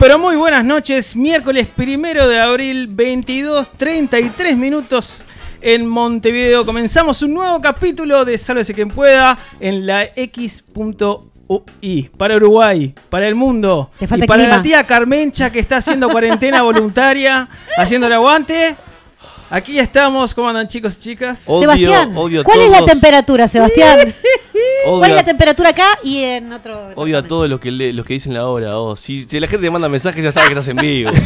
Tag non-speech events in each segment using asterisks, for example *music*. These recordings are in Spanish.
pero muy buenas noches. Miércoles primero de abril, 22.33 minutos en Montevideo. Comenzamos un nuevo capítulo de Sálvese quien pueda en la X.UI. Para Uruguay, para el mundo. Te falta y para clima. la tía Carmencha que está haciendo cuarentena *laughs* voluntaria, haciendo el aguante. Aquí estamos. ¿Cómo andan chicos y chicas? Odio- Sebastián, odio ¿cuál es la temperatura, Sebastián? *laughs* ¿Cuál Odio es la a, temperatura acá y en otro? odio a todos los que, le- los que dicen la hora. oh. Si, si la gente te manda mensajes ya sabe que estás en vivo. *laughs*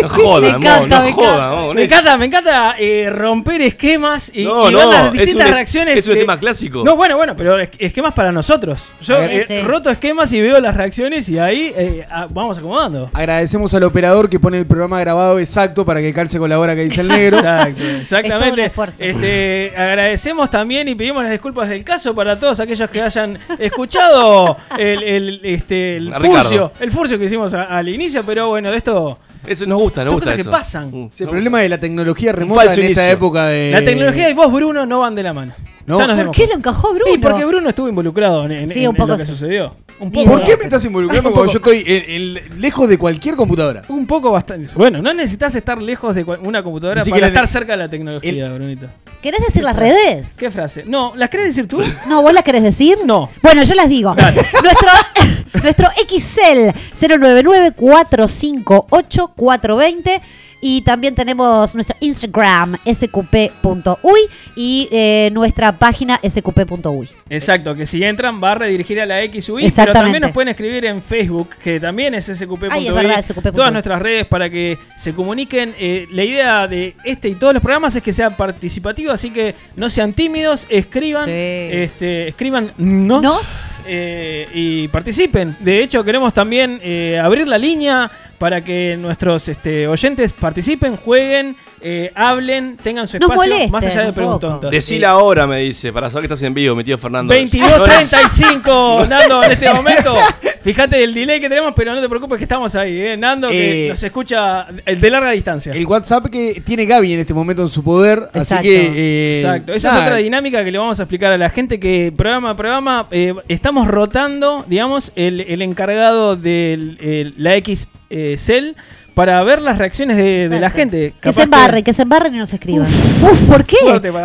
No jodan, Me encanta, mo, me no jodan. encanta. mo, Me encanta, me encanta eh, romper esquemas y, No, y no, las es distintas un- reacciones. es un de- tema clásico. No, bueno, bueno, pero es- esquemas para nosotros. Yo eh, sí. roto esquemas y veo las reacciones y ahí eh, vamos acomodando. Agradecemos al operador que pone el programa grabado exacto para que calce con la hora que dice el negro. *laughs* Exacto, Es todo un exactamente. Este, agradecemos también y pedimos las disculpas del caso para todos aquellos que hayan escuchado el, el, este, el furcio, el furcio que hicimos a- al inicio, pero bueno, de esto Eso nos gusta, nos Son gusta cosas que pasan. Mm. El problema de la tecnología remota en esta inicio. época de. la tecnología y vos, Bruno, no van de la mano. No. ¿Por qué lo encajó Bruno? Sí, porque Bruno estuvo involucrado en, en- Sí, un en poco lo que sí. sucedió. Un poco. ¿Por qué me estás involucrando *laughs* cuando yo estoy en- en- lejos de cualquier computadora? Un poco bastante. Bueno, no necesitas estar lejos de una computadora Decí para estar cerca de la tecnología, Brunito. ¿Querés decir las redes? ¿Qué frase? No, ¿las querés decir tú? No, ¿vos las querés decir? No. Bueno, yo las digo. *laughs* Nuestro, *laughs* nuestro XL 099-458-420. Y también tenemos nuestro Instagram sqp.uy y eh, nuestra página sqp.uy. Exacto, que si entran va a redirigir a la XUI, pero Exactamente. también nos pueden escribir en Facebook, que también es sqp.uy. Ay, es verdad, sqp.uy. Todas nuestras redes para que se comuniquen. Eh, la idea de este y todos los programas es que sea participativo, así que no sean tímidos, escriban, Sí. este, escriban nos, Nos. eh, y participen. De hecho, queremos también eh, abrir la línea para que nuestros este, oyentes participen, jueguen, eh, hablen, tengan su Nos espacio, molesten más allá de preguntontas. Decí la hora, me dice, para saber que estás en vivo, mi tío Fernando. 22.35, *laughs* Nando, en este momento. Fíjate el delay que tenemos, pero no te preocupes que estamos ahí, ¿eh? Nando, que Eh, nos escucha de larga distancia. El WhatsApp que tiene Gaby en este momento en su poder. Así que. eh, Exacto, esa nada, es otra dinámica que le vamos a explicar a la gente que programa a programa eh, estamos rotando, digamos, el, el encargado de la X eh, Cell para ver las reacciones de, de la gente. Que Capaz se embarren, que se embarren y nos escriban. Uf, ¿por qué?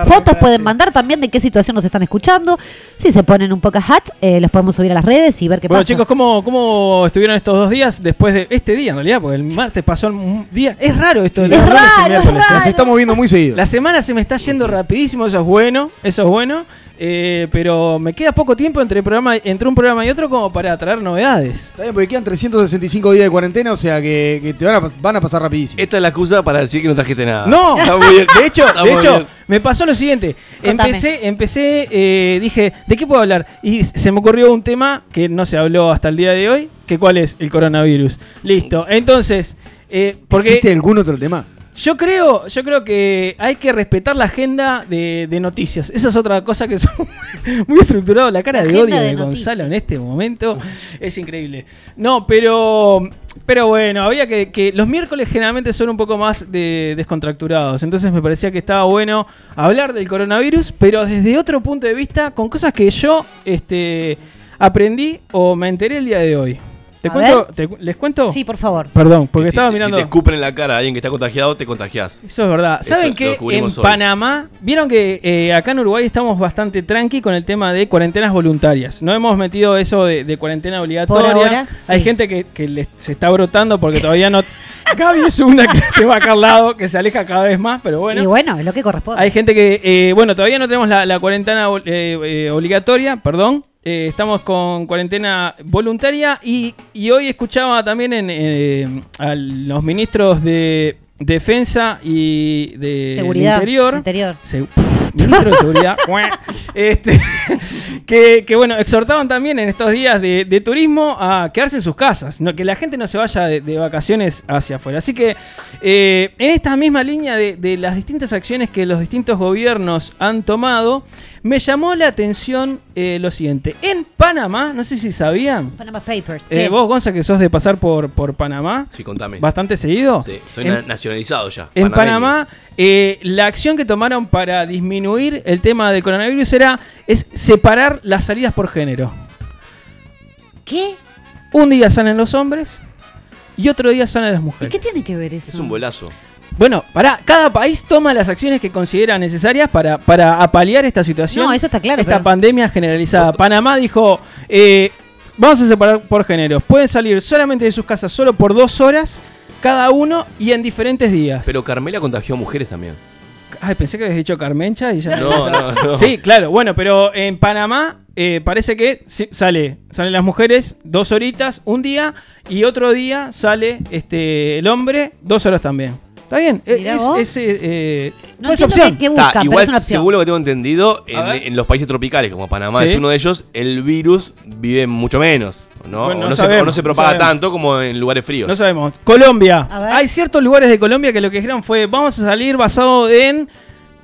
Fotos pueden mandar también de qué situación nos están escuchando. Si se ponen un poco hatch, eh, los podemos subir a las redes y ver qué Bueno, pasa. chicos, ¿cómo, ¿cómo estuvieron estos dos días después de este día en realidad? Porque el martes pasó un día. Es raro esto de Es los y raro, es. Nos estamos viendo muy seguido. La semana se me está yendo rapidísimo, eso es bueno, eso es bueno. Eh, pero me queda poco tiempo entre, programa, entre un programa y otro como para traer novedades. Está bien, porque quedan 365 días de cuarentena, o sea que, que te van a, pas- van a pasar rapidísimo. Esta es la excusa para decir que no trajiste nada. No, Está *laughs* muy bien. de hecho, Está de muy hecho bien. me pasó lo siguiente. Contame. Empecé, empecé, eh, dije, ¿de qué puedo hablar? Y se me ocurrió un tema que no se habló hasta el día de hoy, que cuál es el coronavirus. Listo. Entonces, eh, porque ¿Existe algún otro tema? Yo creo, yo creo que hay que respetar la agenda de, de noticias. Esa es otra cosa que son *laughs* muy estructurado. La cara La de odio de, de Gonzalo en este momento es increíble. No, pero, pero bueno, había que, que los miércoles generalmente son un poco más de, descontracturados. Entonces me parecía que estaba bueno hablar del coronavirus, pero desde otro punto de vista, con cosas que yo este, aprendí o me enteré el día de hoy. ¿Te cuento? te- ¿Les cuento? Sí, por favor. Perdón, porque si estaba mirando. Si te escupen en la cara a alguien que está contagiado, te contagiás. Eso es verdad. ¿Saben que en hoy. Panamá, vieron que eh, acá en Uruguay estamos bastante tranqui con el tema de cuarentenas voluntarias? No hemos metido eso de, de cuarentena obligatoria. ahora, Hay sí. gente que, que les- se está brotando porque todavía no... *laughs* Gaby es una que te va acá al lado, que se aleja cada vez más, pero bueno. y bueno, es lo que corresponde. Hay gente que, eh, bueno, todavía no tenemos la, la cuarentena eh, eh, obligatoria, perdón. Eh, estamos con cuarentena voluntaria y, y hoy escuchaba también en, eh, a los ministros de Defensa y de Seguridad. Interior. Interior. Se- ministro de Seguridad. *laughs* este, *laughs* que, que, bueno, exhortaban también en estos días de, de turismo a quedarse en sus casas, no, que la gente no se vaya de, de vacaciones hacia afuera. Así que eh, en esta misma línea de, de las distintas acciones que los distintos gobiernos han tomado, me llamó la atención eh, lo siguiente. En Panamá, no sé si sabían, Panama Papers. eh, vos, Gonza, que sos de pasar por, por Panamá Sí, contame. bastante seguido. Sí, soy En- na- nacionalizado ya. en panameño. Panamá, eh, la acción que tomaron para disminuir el tema del coronavirus era es separar las salidas por género. ¿Qué? Un día salen los hombres y otro día salen las ¿Y mujeres. qué tiene que ver eso? Es un bolazo. Bueno, para cada país toma las acciones que considera necesarias para, para apalear esta situación. No, eso está claro, Esta pero- pandemia generalizada. Panamá dijo, eh, vamos a separar por géneros. Pueden salir solamente de sus casas solo por dos horas cada uno y en diferentes días. Pero Carmela contagió a mujeres también. Ay, pensé que habías dicho Carmencha y ya. No, no, no. Sí, claro, bueno, pero en Panamá eh, parece que sí, sale, salen las mujeres dos horitas un día y otro día sale este el hombre dos horas también. ¿Está bien? Eh, Mirá es, vos. es, eh, eh, No entiendo opción. qué, qué Ta, buscan, pero igual es una opción. según lo que tengo entendido, en, en los países tropicales, como Panamá Sí. es uno de ellos, el virus vive mucho menos. ¿no? Bueno, o, no no se, sabemos, o no se no propaga sabemos. tanto como en lugares fríos. No sabemos. Colombia. A ver. Hay ciertos lugares de Colombia que lo que dijeron fue, vamos a salir basado en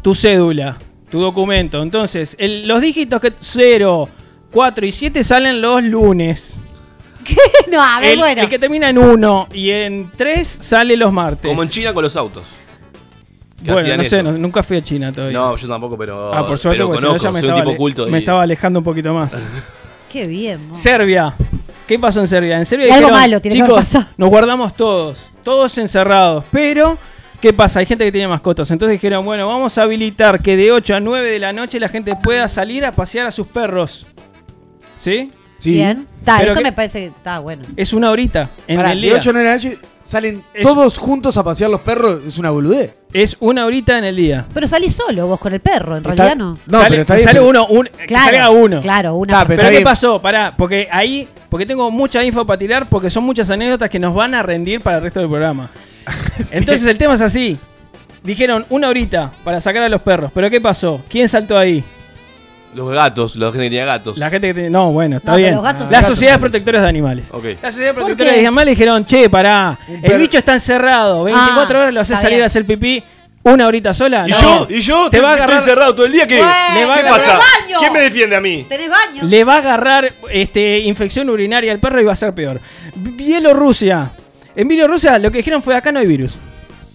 tu cédula, tu documento. Entonces, el- los dígitos que 0, 4 y 7 salen los lunes. *laughs* no, a ver, el, bueno. el que termina en 1 y en 3 sale los martes. como en China con los autos. Que Bueno, no sé, no- nunca fui a China todavía. No, yo tampoco, pero. ah, por suerte, pero porque si no conozco, ya me soy un estaba, tipo ale- culto. me y- estaba alejando un poquito más. *laughs* Qué bien. mo. Serbia. ¿Qué pasó en Serbia? En Serbia Y algo dijeron, malo tiene que chicos, pasado". nos guardamos todos, todos encerrados, pero ¿qué pasa? Hay gente que tiene mascotas, entonces dijeron, bueno, vamos a habilitar que de 8 a 9 de la noche la gente pueda salir a pasear a sus perros. ¿Sí? Sí. Bien. Ta, Pero eso que- me parece que está bueno. Es una horita en Pará, el de día. 8 a 9 de la noche salen Es- todos juntos a pasear los perros. Es una boludez. Es una horita en el día. Pero salís solo vos con el perro, en Está- realidad no. No, sale, pero está bien, sale pero- uno, un- que Claro, salga uno. Claro, una Ta, persona. pero Pero está ¿qué bien. pasó? Pará, porque ahí, porque tengo mucha info para tirar, porque son muchas anécdotas que nos van a rendir para el resto del programa. *laughs* Entonces el tema es así. Dijeron una horita para sacar a los perros, pero ¿qué pasó? ¿Quién saltó ahí? Los gatos, la gente que tenía gatos. La gente que tiene... No, bueno, está No, pero bien. los gatos- Las Gatos sociedades protectoras de animales. Ok. Las sociedades ¿Por protectoras qué? de animales dijeron, che, pará, el perro- bicho está encerrado, 24 Ah, horas lo haces está salir bien. a hacer pipí una horita sola. ¿Y No. yo? ¿Y yo? Te va a Estoy agarrar- encerrado todo el día. ¿Qué, Le va a ¿Qué agarrar- pasa? baño. ¿Quién me defiende a mí? ¿Tenés baño? Le va a agarrar este, infección urinaria al perro y va a ser peor. Bielorrusia. En Bielorrusia lo que dijeron fue acá no hay virus.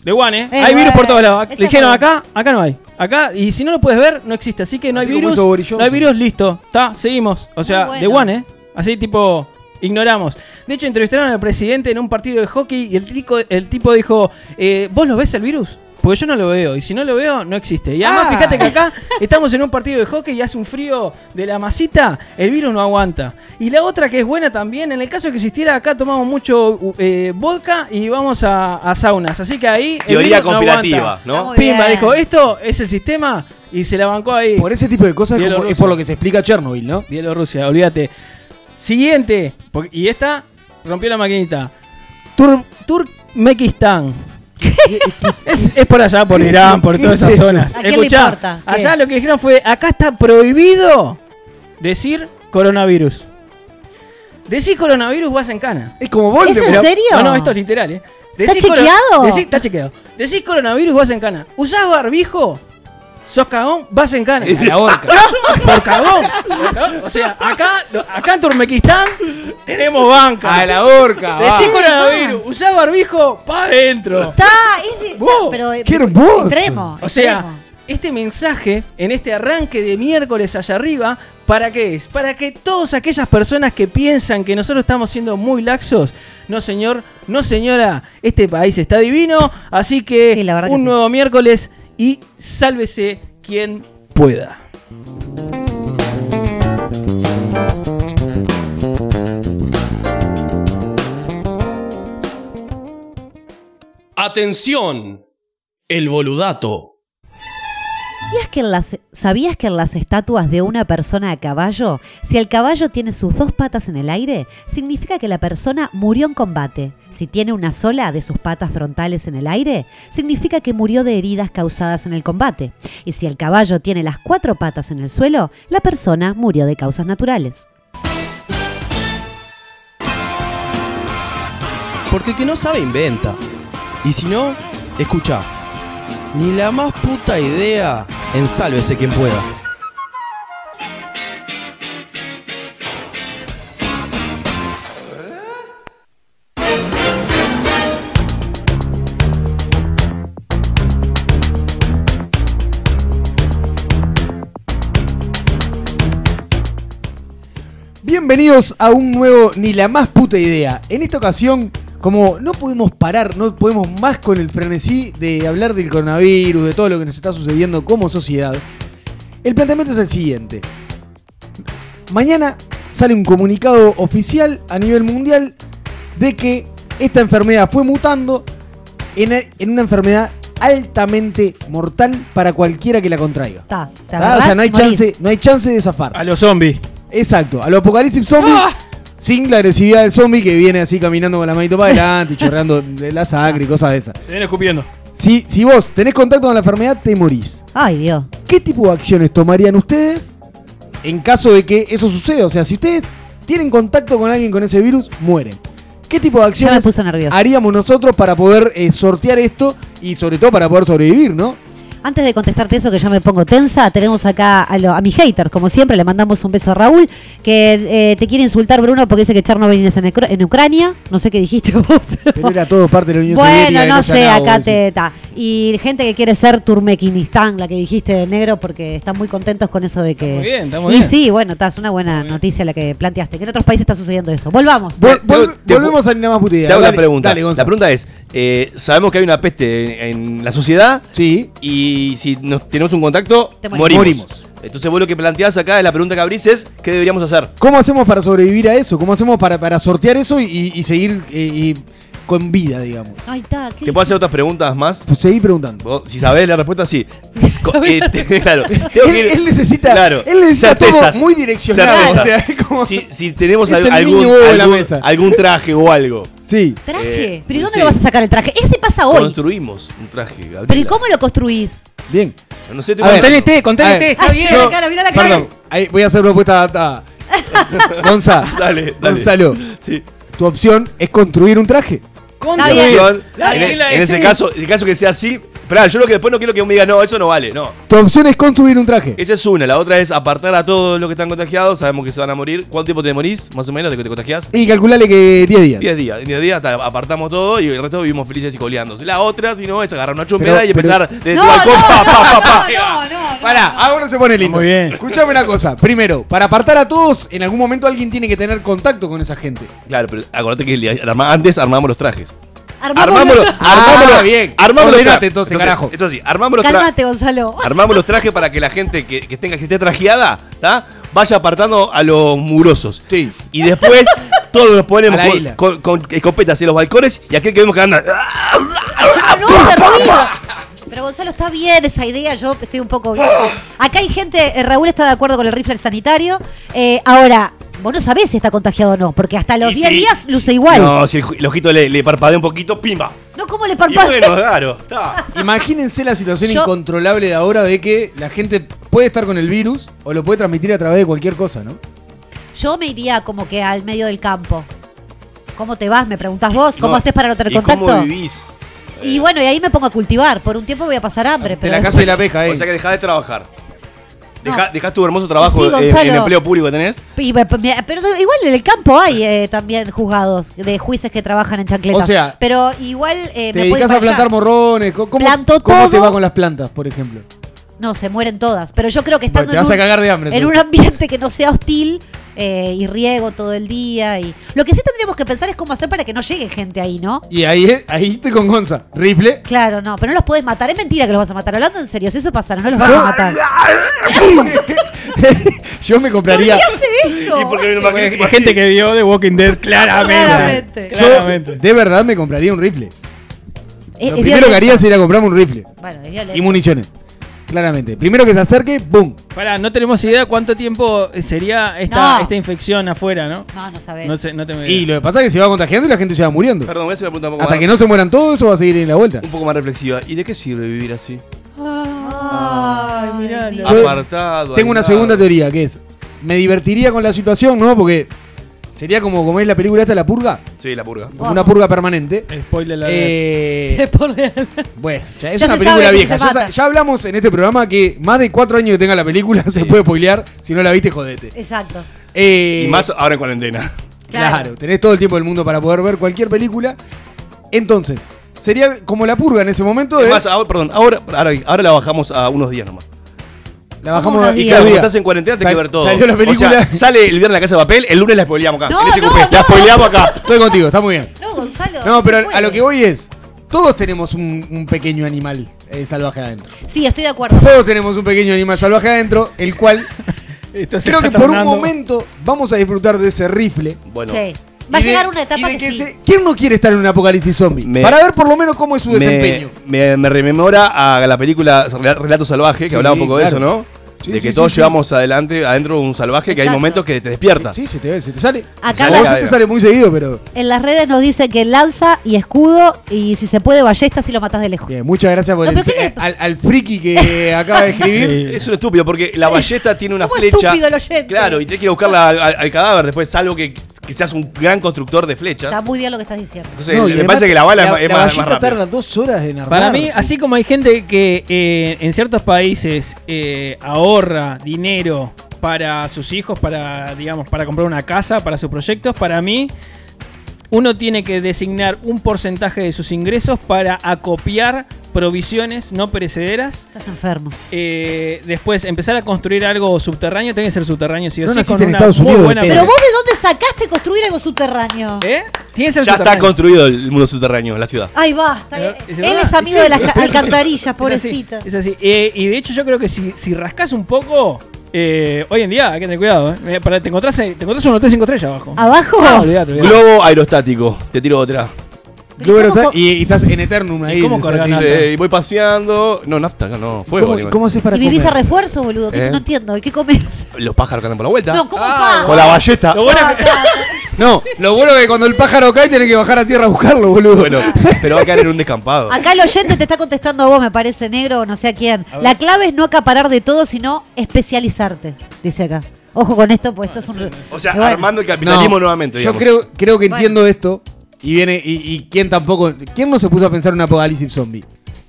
De one, ¿eh? Eh, hay virus por todos lados. Le dijeron fue- acá, acá no hay. Acá, y si no lo puedes ver, no existe. Así que no Así hay virus. No hay virus, listo. Está, seguimos. O sea, de bueno. one, ¿eh? Así tipo, ignoramos. De hecho, entrevistaron al presidente en un partido de hockey y el, tico- el tipo dijo, eh, ¿vos lo ves el virus? Porque yo no lo veo. Y si no lo veo, no existe. Y además, Ah. fíjate que acá estamos en un partido de hockey y hace un frío de la masita, el virus no aguanta. Y la otra que es buena también, en el caso de que existiera acá, tomamos mucho eh, vodka y vamos a, a saunas. Así que ahí. Teoría no conspirativa. ¿no? Muy Pimba, dijo, esto es el sistema y se la bancó ahí. Por ese tipo de cosas es, como- Bielorrusia. es por lo que se explica Chernobyl, ¿no? Bielorrusia, olvídate. Siguiente, porque- y esta rompió la maquinita. Tur Turkmenistán. *laughs* Es, es por allá, por ¿Qué es Irán, por ¿Qué todas es esas eso? zonas. ¿A quién le Escuchá, allá lo que dijeron fue, acá está prohibido decir coronavirus. Decís coronavirus vas en cana. Es como ¿Es en Voldemort. serio? No, no, esto es literal, ¿eh? ¿Está chequeado? decís- está chequeado. Decís coronavirus vas en cana. ¿Usás barbijo? ¿Sos cagón? Vas en cana. A la horca. *laughs* Por cagón. O sea, acá, acá en Turmequistán tenemos banca. A la horca. va. Decís coronavirus, usás barbijo, pa' adentro. Está, es de, Vos, pero, eh, qué hermoso. Extremo. O sea, extremo. este mensaje en este arranque de miércoles allá arriba, ¿para qué es? Para que todas aquellas personas que piensan que nosotros estamos siendo muy laxos, no señor, no señora, este país está divino, así que Sí, la verdad que un sí. nuevo miércoles y sálvese quien pueda. Atención, el boludato. ¿Sabías que, en las, ¿Sabías que en las estatuas de una persona a caballo, si el caballo tiene sus dos patas en el aire, significa que la persona murió en combate? Si tiene una sola de sus patas frontales en el aire, significa que murió de heridas causadas en el combate. Y si el caballo tiene las cuatro patas en el suelo, la persona murió de causas naturales. Porque el que no sabe inventa. Y si no, escucha. Ni la más puta idea en sálvese quien pueda. Bienvenidos a un nuevo Ni la más puta idea. En esta ocasión, como no podemos parar, no podemos más con el frenesí de hablar del coronavirus, de todo lo que nos está sucediendo como sociedad, el planteamiento es el siguiente. Mañana sale un comunicado oficial a nivel mundial de que esta enfermedad fue mutando en, en una enfermedad altamente mortal para cualquiera que la contraiga. Ta, te Ah, o sea, no hay, morís. chance, no hay chance de zafar. A los zombies. Exacto, a lo apocalipsis zombie, ¡Ah! Sin la agresividad del zombie que viene así caminando con la manito para adelante y chorreando de la sangre y cosas de esas. Se viene escupiendo. Si, si vos tenés contacto con la enfermedad, te morís. Ay, Dios. ¿Qué tipo de acciones tomarían ustedes en caso de que eso suceda? O sea, si ustedes tienen contacto con alguien con ese virus, mueren. ¿Qué tipo de acciones haríamos nosotros para poder eh, sortear esto y sobre todo para poder sobrevivir, no? Antes de contestarte eso que ya me pongo tensa, tenemos acá a, lo- a mis haters, como siempre, le mandamos un beso a Raúl, que eh, te quiere insultar Bruno porque dice que Chernobyl es en, en Ucrania, no sé qué dijiste *laughs* vos, pero... Pero era todo parte de la Unión Soviética. Bueno, y no sé, acá te. Y gente que quiere ser Turmequistán, la que dijiste de negro, porque están muy contentos con eso de que. Muy bien, está muy y bien. sí, bueno, está, es una buena noticia la que planteaste. Que en otros países está sucediendo eso. Volvamos. Vol- Te- vol- te- volvemos a ni nada más puta idea. Te hago una pregunta. Dale, la pregunta es, eh, sabemos que hay una peste en, en la sociedad Sí. y si nos, tenemos un contacto, Te morimos. morimos. Morimos. Entonces vos lo que planteás acá, la pregunta que abrís es, ¿qué deberíamos hacer? ¿Cómo hacemos para sobrevivir a eso? ¿Cómo hacemos para, para sortear eso y, y- y seguir eh, y con vida, digamos? Ay, está. ¿qué ¿Te puedo hacer otras preguntas más? Pues seguí preguntando. Vos, si sabés la respuesta, sí. *laughs* Eh, *laughs* claro. Él, ir- él necesita, claro, él necesita todo certezas. muy direccionado. Certezas. O sea, es como- si, si tenemos *laughs* Es al- el algún, niño huevo de la algún- mesa. algún traje o algo. Sí. ¿Traje? Eh, ¿Pero y dónde sí. lo vas a sacar el traje? Ese pasa hoy. Construimos un traje, Gabriela. ¿Pero y cómo lo construís? Bien. No sé, te A ver. Conténete, A conténete, ver, está Ay, bien. mira la cara, mira la cara. Perdón, ahí voy a hacer propuesta adaptada. Gonza, Dale, dale. Gonzalo, Sí. tu opción es construir un traje. En, en ese caso, en el caso que sea así, Esperá, yo lo que después no quiero que me diga, no, eso no vale, no. Tu opción es construir un traje. Esa es una, la otra es apartar a todos los que están contagiados, sabemos que se van a morir. ¿Cuánto tiempo te morís, más o menos, de que te contagiás? Y calculale que 10 días. 10 días. En 10 días ta, apartamos todo y el resto vivimos felices y coleando. La otra, si no, es agarrar una chumbera Pero- y pero- empezar de No, tu balcón, no, pa, pa, pa, pa. no, no, no. Pará, ahora se pone lindo. Muy bien. Escuchame una cosa. Primero, para apartar a todos, en algún momento alguien tiene que tener contacto con esa gente. Claro, pero acordate que antes armamos los trajes. Armamos los, nuestro- Ah, bien. Armamos los Ordenate trajes. entonces, carajo. Esto sí, armamos los trajes. Cálmate, Gonzalo. Armamos los trajes para que la gente que, que tenga que esté trajeada, ¿tá? vaya apartando a los murosos. Sí. Y después *laughs* todos nos ponemos con, con- con escopetas en los balcones y aquel que vemos que anda. No, no hace ruido. Pero Gonzalo, está bien esa idea, yo estoy un poco bien. Acá hay gente, eh, Raúl está de acuerdo con el rifle sanitario. Eh, ahora, vos no sabés si está contagiado o no, porque hasta los Y 10 si- días luce si- igual. No, No, si el, el ojito le, le parpadea un poquito, ¡pimba! ¿cómo le Y parpadea? bueno, claro, está. *laughs* Imagínense la situación Yo- incontrolable de ahora de que la gente puede estar con el virus o lo puede transmitir a través de cualquier cosa, ¿no? Yo me iría como que al medio del campo. ¿Cómo te vas? Me preguntás vos. ¿Cómo No, haces para no tener ¿y contacto? ¿Cómo vivís? Y bueno, y ahí me pongo a cultivar. Por un tiempo voy a pasar hambre. De Pero la después- casa y la pesca, O eh. sea que dejás de trabajar. No. Dejás tu hermoso trabajo Sí, en- empleo público que tenés. Y pero igual en el campo hay eh, también juzgados de jueces que trabajan en chancletas. O sea, pero igual eh, Te me dedicas a plantar morrones. ¿Cómo, Planto ¿cómo te va con las plantas, por ejemplo? No, se mueren todas. Pero yo creo que Bueno, estando en, a un, cagar de hambre, en un ambiente que no sea hostil eh, y riego todo el día. y Lo que sí tendríamos que pensar es cómo hacer para que no llegue gente ahí, ¿no? Y ahí, es- ahí estoy con Gonza. Rifle. Claro, no, pero no los puedes matar. Es mentira que los vas a matar. Hablando en serio, si eso pasara, no los vas a matar. *laughs* Yo me compraría. ¿Qué hace eso? Y porque me lo Hay imagino- gente que vio The Walking Dead claramente. Claramente. Yo Claramente. de verdad me compraría un rifle. Lo es primero que haría sería comprarme un rifle. Bueno, es violento. Y municiones. Claramente. Primero que se acerque, ¡boom! Pará, no tenemos idea cuánto tiempo sería esta, No. esta infección afuera, ¿no? No, no sabés. No, sé, no te me Y lo que pasa es que se va contagiando y la gente se va muriendo. Perdón, voy a hacer una pregunta un poco, Hasta más, que no se mueran todos, eso va a seguir en la vuelta. un poco más reflexiva. ¿Y de qué sirve vivir así? Ay, mirá. Yo Apartado. Tengo una aislado. segunda teoría que es: me divertiría con la situación, ¿no? Porque sería como, como es la película esta, La Purga, Sí, la purga. como una purga permanente. Spoiler la Eh, *laughs* bueno, ya es Ya una se película sabe que vieja. se Ya, sa- mata. ya hablamos en este programa que más de cuatro años que tenga la película *laughs* se puede spoilear. Si no la viste, jodete. Exacto. Eh, Y más ahora en cuarentena. Claro. Claro. tenés todo el tiempo del mundo para poder ver cualquier película. Entonces, sería como la purga en ese momento. Es De, más, ahora, perdón, ahora, ahora, ahora la bajamos a unos días nomás. La bajamos. Y como días. estás en cuarentena, te hay que ver todo. Salió la película. O sea, sale el viernes la casa de papel, el lunes la spoileamos acá. No, en ese no. La spoileamos acá. Estoy contigo, está muy bien. No, Gonzalo. No, pero a lo que voy es, todos tenemos un, un pequeño animal eh, salvaje adentro. Sí, estoy de acuerdo. Todos tenemos un pequeño animal salvaje adentro, el cual *laughs* creo que por un momento vamos a disfrutar de ese rifle. Bueno, Sí. Va a llegar una etapa que, sí. se- ¿Quién no quiere estar en un apocalipsis zombie? Me- Para ver por lo menos cómo es su me, desempeño. me, me rememora a la película Rel- Relato Salvaje, que Sí, hablaba un poco de eso, ¿no? Sí, de que sí, todos sí. llevamos adelante, adentro un salvaje, que hay momentos que te despierta. Sí, se te, ve, se te sale. Acá la- se te sale muy seguido, pero. En las redes nos dice que lanza y escudo y si se puede ballesta si lo matas de lejos. Bien, muchas gracias por No, el, pero ¿qué le- al, al friki que *laughs* acaba de escribir. Es un estúpido, porque la ballesta tiene una ¿Cómo flecha. estúpido el oyente? Claro, y tenés que ir a buscarla al, al- al cadáver después, salvo que, que seas un gran constructor de flechas. Está muy bien lo que estás diciendo. Entonces, No, me además parece que la bala es más- es más, más rápida. tarda dos horas en armar. Para mí, así como hay gente que eh, en ciertos países eh, ahorra dinero para sus hijos, para, digamos, para comprar una casa, para sus proyectos, para mí, uno tiene que designar un porcentaje de sus ingresos para acopiar provisiones no perecederas. Estás enfermo. Eh, después, empezar a construir algo subterráneo, tiene que ser subterráneo, sí o No sí, existe con en una Estados Unidos buena. Pero vos de dónde sacaste construir algo subterráneo? ¿Eh? Tiene que ser Ya está construido el mundo subterráneo en la ciudad. Ay, basta. Pero, Él ¿es él verdad? es amigo Sí, de las es así. alcantarillas, pobrecita. Es así. Eh, y de hecho yo creo que si, si rascas un poco, eh, hoy en día hay que tener cuidado. Eh. Para, te, encontrás, te encontrás un hotel 5 estrellas abajo. ¿Abajo? Ah, olvidate, olvidate. Globo aerostático, te tiro otra. Pero Globo ¿cómo está- co- y, y estás en Eternum ahí. ¿Y cómo así. nafta? Y voy paseando. No, nafta, no, fuego. ¿Cómo, animal. cómo haces para ¿Y vivís a comer? refuerzo, boludo? ¿Qué- ¿Eh? No entiendo. ¿Y qué comes? Los pájaros que andan por la vuelta. No, ¿cómo Ah, pa? Con la ballesta. Lo bueno que- *laughs* No, lo bueno es que cuando el pájaro cae tenés que bajar a tierra a buscarlo, boludo. Bueno, pero va a caer en un descampado. Acá el oyente te está contestando a vos, me parece negro o no sé a quién. La clave es no acaparar de todo, sino especializarte, dice acá. Ojo con esto, pues esto es un... O sea, Y bueno, armando el capitalismo No, nuevamente. Yo digamos. creo, creo que Bueno. entiendo esto. Y viene. Y, y quién tampoco. ¿Quién no se puso a pensar en un apocalipsis zombie?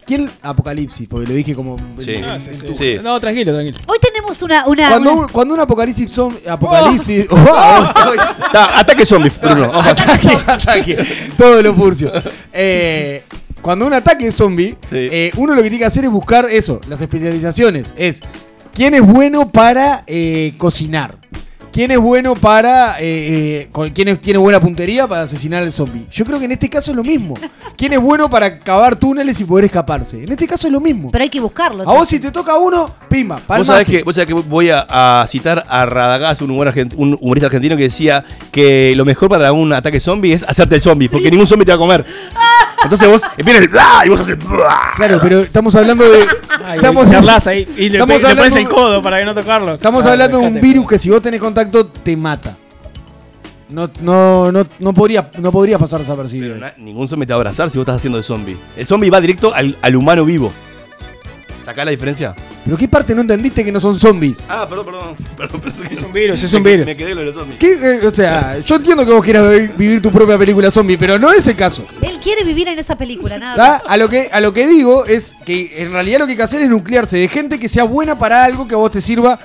¿Quién? Apocalipsis, porque lo dije como. Sí. Ah, sí, sí. Sí. No, tranquilo, tranquilo. Hoy tenemos una... una, Cuando, una- un, cuando un apocalipsis zombie. Apocalipsis. *laughs* ¡Wow! Está, ataque zombie, Bruno. Ataque, *laughs* ataque. Todo lo furcio. Eh, cuando un ataque es zombie, Sí. eh, uno lo que tiene que hacer es buscar eso, las especializaciones. Es quién es bueno para eh, cocinar. ¿Quién es bueno para. eh, eh, con- ¿Quién es- tiene buena puntería para asesinar al zombie? Yo creo que en este caso es lo mismo. ¿Quién es bueno para cavar túneles y poder escaparse? En este caso es lo mismo. Pero hay que buscarlo. A vos si te toca uno, pimba, Vos palmaste. sabés, que, vos sabés que voy a, a citar a Radagás, un, humor argent- un humorista argentino que decía que lo mejor para un ataque zombie es hacerte el zombie, porque ningún zombie te va a comer. Entonces vos empieza el y vos haces. Claro, pero estamos hablando de. Estamos, Charlas ahí y le, estamos pe- le pones hablando- el codo para que no tocarlo. estamos Ah, hablando de un virus que si vos tenés contacto te mata. No, no, no, no podría, no podría pasar desapercibido. Pero na- ningún zombie te va a abrazar si vos estás haciendo de zombie. El zombie va directo al, al humano vivo. ¿Sacá la diferencia? Pero qué parte no entendiste que no son zombies. Ah, perdón, perdón. perdón pensé que- Es un virus, es me un quedé- virus. Me quedé con lo de los zombies. ¿Qué, eh, o sea, yo entiendo que vos quieras vi- vivir tu propia película zombie, pero no es el caso. Él quiere vivir en esa película, nada. ¿tá? más. A lo que a lo que digo es que en realidad lo que hay que hacer es nuclearse de gente que sea buena para algo que a vos te sirva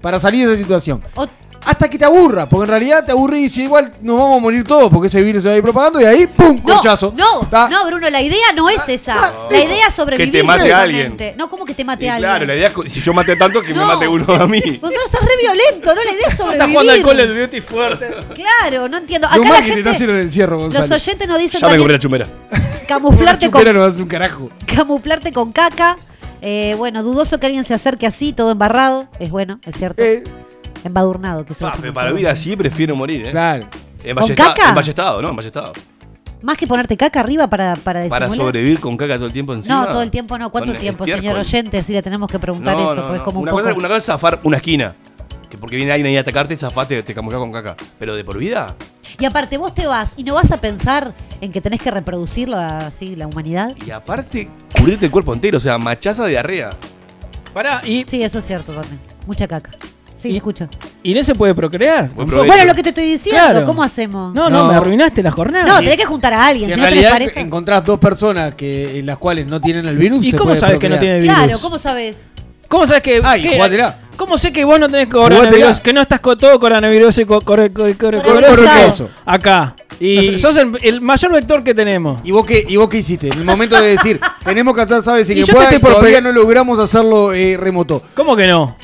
para salir de esa situación. O- Hasta que te aburra, porque en realidad te aburrís y igual nos vamos a morir todos porque ese virus se va a ir propagando y ahí ¡pum! No, corchazo. no, ¿tá? no, Bruno, la idea no es esa. La idea es sobrevivir. Que te mate a justamente. No, como que te mate Y a alguien. claro, la idea es que si yo maté a tanto que me mate uno a mí. *laughs* Vosotros estás re violento, ¿no? La idea es Estás sobrevivir. jugando al Call of Duty fuerte. Claro, no entiendo. Lo Acá la mal que te está gente, haciendo el encierro, Gonzalo. los oyentes nos dicen Ya me compré la chumera. *laughs* camuflarte *laughs* con, Chupera no hace un carajo. camuflarte con caca. Eh, bueno, dudoso que alguien se acerque así, todo embarrado. Es bueno, es cierto. Eh, Embadurnado, que Pa, pero para vivir así prefiero morir, ¿eh? claro. En ¿Con ballesta- caca? En ballestado, ¿no? En ballestado. Más que ponerte caca arriba para, para Para disimular. sobrevivir con caca todo el tiempo encima. No, todo el tiempo no. ¿Cuánto Con tiempo, estiércol. señor oyente? Si le tenemos que preguntar No, eso, no, porque es no. como un una, poco... cosa, una cosa es zafar una esquina. Que porque viene alguien ahí a atacarte, zafate, te camuflas con caca. Pero de por vida. Y aparte vos te vas y no vas a pensar en que tenés que reproducirlo así, la humanidad. Y aparte, cubrirte el cuerpo entero, o sea, machaza de diarrea. Pará, y, Sí, eso es cierto también. Mucha caca. Sí, Y- te escucho. y no se puede procrear. Buen tampoco. provecho. Bueno, lo que te estoy diciendo, Claro. ¿cómo hacemos? No, no, No. me arruinaste la jornada. No, tenés que juntar a alguien, Si si, en no tenés realidad pareja. encontrás dos personas que, en las cuales no tienen el virus, ¿Y se cómo puede sabes que no procrear. tiene virus? Claro, ¿cómo sabes? ¿Cómo sabes que, Ay, que- jugátela. ¿Cómo sé que vos no tenés coronavirus? Jugátela. Que no estás con todo coronavirus y co- acá. Y- sos el, el mayor vector que tenemos. ¿Y vos, qué, ¿Y vos qué hiciste? En el momento de decir, *laughs* tenemos que hacer, sabes, Y que yo te pueda, estoy y por todavía no logramos hacerlo eh, remoto. ¿Cómo que no?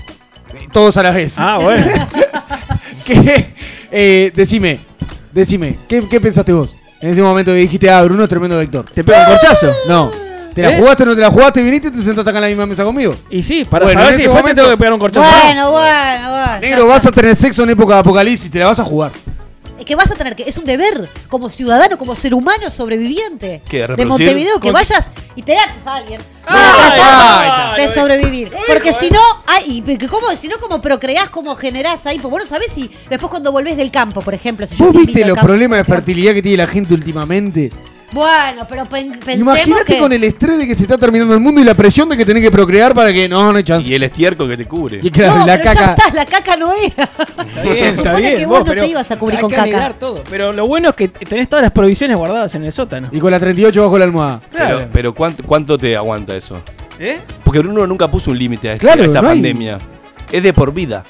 Todos a la vez. Ah, bueno. *laughs* ¿Qué? Eh, decime, decime, ¿qué, ¿qué pensaste vos? En ese momento que dijiste, ah, Bruno es tremendo vector. ¿Te pego un corchazo? No. ¿Te la ¿Eh? jugaste o no te la jugaste? ¿Viniste y te sentaste acá en la misma mesa conmigo? Y sí, para Bueno, en saber si después momento- te tengo que pegar un corchazo. Bueno, bueno, bueno. Negro, vas a tener sexo en época de apocalipsis, te la vas a jugar. Es que vas a tener que, es un deber, como ciudadano, como ser humano sobreviviente ¿Qué, de? Montevideo, que vayas y te gaches a alguien para tratar ay, de ay, sobrevivir. ay, Porque ay, si no, ay, y cómo, si no, como procreás, cómo generás ahí, pues vos no sabés si después cuando volvés del campo, por ejemplo, si yo ¿Vos te viste los campo- problemas de fertilidad que tiene la gente últimamente? Bueno, pero pen- pensemos Imagínate que... con el estrés de que se está terminando el mundo y la presión de que tenés que procrear para que no, no hay chance. Y el estiércol que te cubre. Y claro, No, la pero ya caca. está, la caca no era. Está bien, Se está supone bien. que vos no te ibas a cubrir hay con que caca. todo. Pero lo bueno es que tenés todas las provisiones guardadas en el sótano. Y con la 38 bajo la almohada. Claro. Pero, pero ¿cuánto, ¿cuánto te aguanta eso? ¿Eh? Porque Bruno nunca puso un límite a, este- Claro, a esta no hay- pandemia. Es de por vida.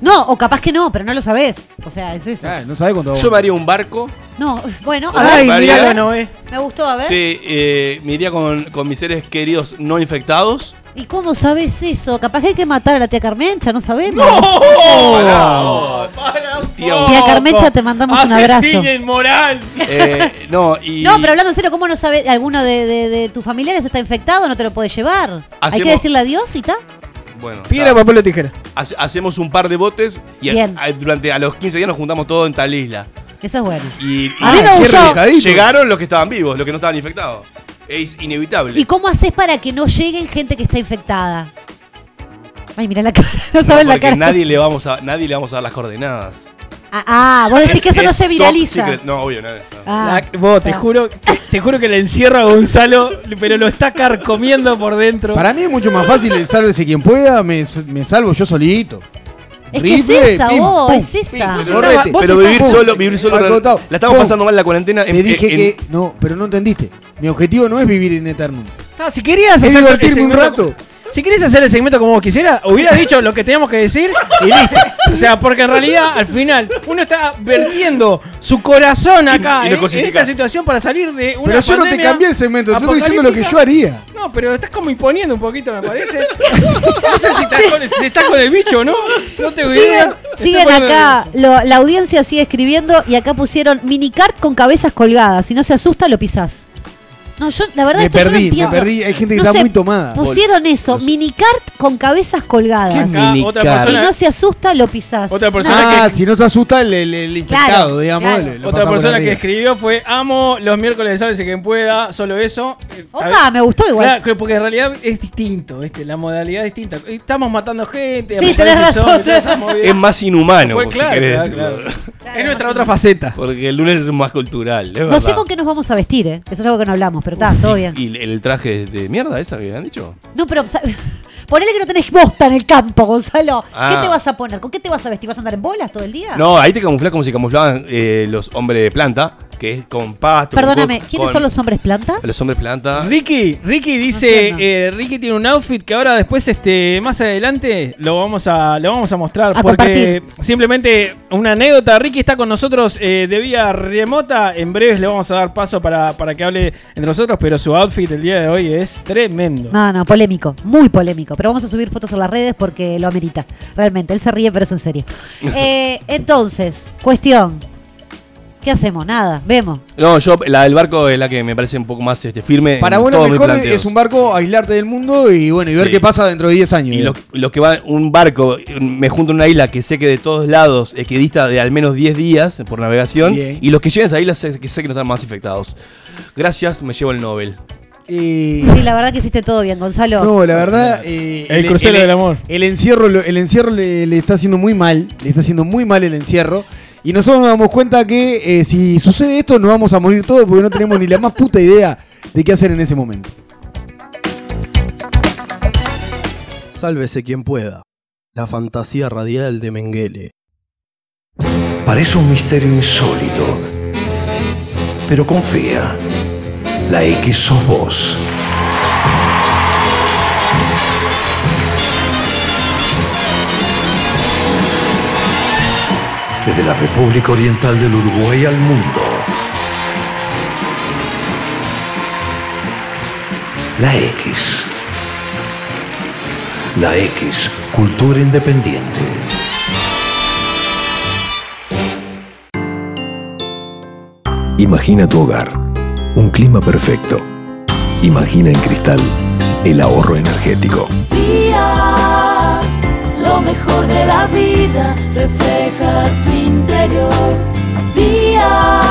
No, o capaz que no, pero no lo sabés. O sea, es eso. Ah, no sabés cuánto Yo me haría un barco. No, bueno, a ver, mirá, no, eh. me gustó, a ver. Sí, eh, me iría con, con mis seres queridos no infectados. ¿Y cómo sabes eso? Capaz que hay que matar a la tía Carmencha, no sabemos. Pará, vos. Tía, Tía Carmencha, te mandamos un abrazo. Asesinen moral. Eh, no, y. No, pero hablando en serio, ¿cómo no sabes? ¿Alguno de, de- de tus familiares está infectado? ¿No te lo puede llevar? Hay que decirle adiós y tal. Bueno, Piedra, está. papel o tijera. Hace- hacemos un par de botes y a- Bien. a- durante a los 15 días nos juntamos todos en tal isla. Eso es bueno. Y, y A mí me qué gustó. rebuscadito. llegaron los que estaban vivos, los que no estaban infectados. Es inevitable. ¿Y cómo haces para que no lleguen gente que está infectada? Ay, mira la cara. No *laughs* No, saben la porque cara. nadie le vamos a nadie le vamos a dar las coordenadas. Ah, ah, vos decís Es- que eso no se top viraliza. secret. No, obvio, no. no. Ah, La- vos, te está. juro, que, te juro que le encierro a Gonzalo, pero lo está carcomiendo por dentro. Para mí es mucho más fácil el sálvese quien pueda, me, me salvo yo solito. Es que es Rifle, esa, pim, vos, pum, es esa. pim, Vos correte. Pero estás- vivir pum, solo, vivir solo. La estamos Pum. pasando mal la cuarentena. en- Te dije en- que. No, pero no entendiste. Mi objetivo no es vivir en Eternum. Ah, si querías Es hacer divertirme un rato. Si querés hacer el segmento como vos quisieras, hubieras dicho lo que teníamos que decir y listo. O sea, porque en realidad, al final, uno está vertiendo su corazón acá Y- y lo en- en, cosificás. esta situación para salir de una Pero yo no te pandemia cambié el segmento, te estoy diciendo lo que yo haría. No, pero lo estás como imponiendo un poquito, me parece. *laughs* No sé si estás, con, si estás con el bicho o no. No tengo Siguen, idea. Estoy siguen poniendo acá, nervioso. lo- la audiencia sigue escribiendo y acá pusieron minicart con cabezas colgadas. Si no se asusta, lo pisás. No, yo la verdad Me esto yo no perdí, me entiendo. perdí. Hay gente que No está sé, muy tomada. Pusieron eso, minicart con cabezas colgadas. Acá otra Minicar. Si no se asusta, lo pisás. Otra persona Ah, que- si no se asusta el, el- el infectado, Claro, digamos. claro. le- lo otra persona que escribió fue amo los miércoles de Sálvese quien pueda, solo eso. Me gustó igual. Claro, que- porque en realidad es distinto, ¿viste? la modalidad es distinta. Estamos matando gente, Sí, tenés razón, zombies. Es más inhumano, Fue si querés claro, decirlo. claro. Es nuestra otra faceta. Porque el lunes es más cultural, No sé con qué nos vamos a vestir, ¿eh? Eso es algo que no hablamos, pero está, todo bien. ¿Y el traje de mierda esa que han dicho? No, pero *laughs* ponele que no tenés bosta en el campo, Gonzalo. ¿Qué Ah. te vas a poner? ¿Con qué te vas a vestir? ¿Vas a andar en bolas todo el día? No, ahí te camuflas como si camuflaban eh, los hombres de planta, que es con pasto. Perdóname, ¿quiénes con- son los hombres planta? Los hombres planta. Ricky, Ricky dice, eh, Ricky tiene un outfit que ahora después, este, más adelante lo vamos a, lo vamos a mostrar A porque simplemente una anécdota. Ricky está con nosotros eh, de vía remota. En breves le vamos a dar paso para, para que hable entre nosotros, pero su outfit el día de hoy es tremendo. No, no, polémico, muy polémico. Pero vamos a subir fotos en las redes porque lo amerita. Realmente, él se ríe, pero es en serio. *laughs* Eh, entonces, cuestión. ¿Qué hacemos? Nada, vemos. No, yo, la del barco es la que me parece un poco más este, firme. Para en vos lo mejor es un barco aislarte del mundo y bueno, y ver Sí. qué pasa dentro de 10 años. Y lo, lo que va un barco, me junto en una isla que sé que de todos lados es que dista de al menos 10 días por navegación. Bien. Y los que lleguen a esa isla sé que sé que no están más infectados. Gracias, me llevo el Nobel. Eh, Sí, la verdad que hiciste todo bien, Gonzalo. no, la verdad. eh, El crucero del amor. El encierro, el encierro le, le está haciendo muy mal. Le está haciendo muy mal el encierro. Y nosotros nos damos cuenta que eh, si sucede esto, nos vamos a morir todos porque no tenemos ni la más puta idea de qué hacer en ese momento. Sálvese quien pueda. La fantasía radial de Mengele. Parece un misterio insólito. Pero confía. La X sos vos. Desde la República Oriental del Uruguay al mundo. La X. La X, cultura independiente. Imagina tu hogar, un clima perfecto. Imagina en cristal el ahorro energético. Mejor de la vida refleja tu interior. Día,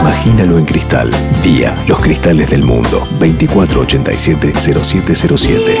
Imagínalo en cristal. Día, los cristales del mundo. 2487-0707.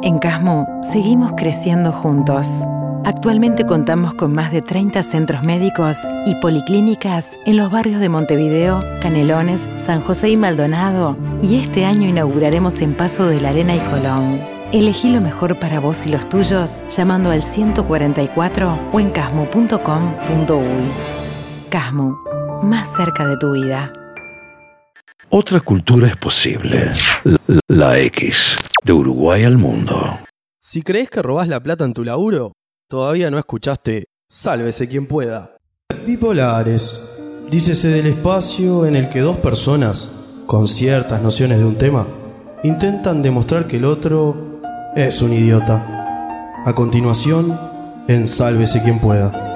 En Casmo seguimos creciendo juntos. Actualmente contamos con más de 30 centros médicos y policlínicas en los barrios de Montevideo, Canelones, San José y Maldonado, y este año inauguraremos en Paso de la Arena y Colón. Elegí lo mejor para vos y los tuyos llamando al 144 o en casmo.com.uy. Casmo, más cerca de tu vida. Otra cultura es posible. La, la X. De Uruguay al mundo. Si crees que robás la plata en tu laburo, todavía no escuchaste Sálvese quien pueda. Bipolares. Dícese del espacio en el que dos personas, con ciertas nociones de un tema, intentan demostrar que el otro es un idiota. A continuación, en Sálvese quien pueda.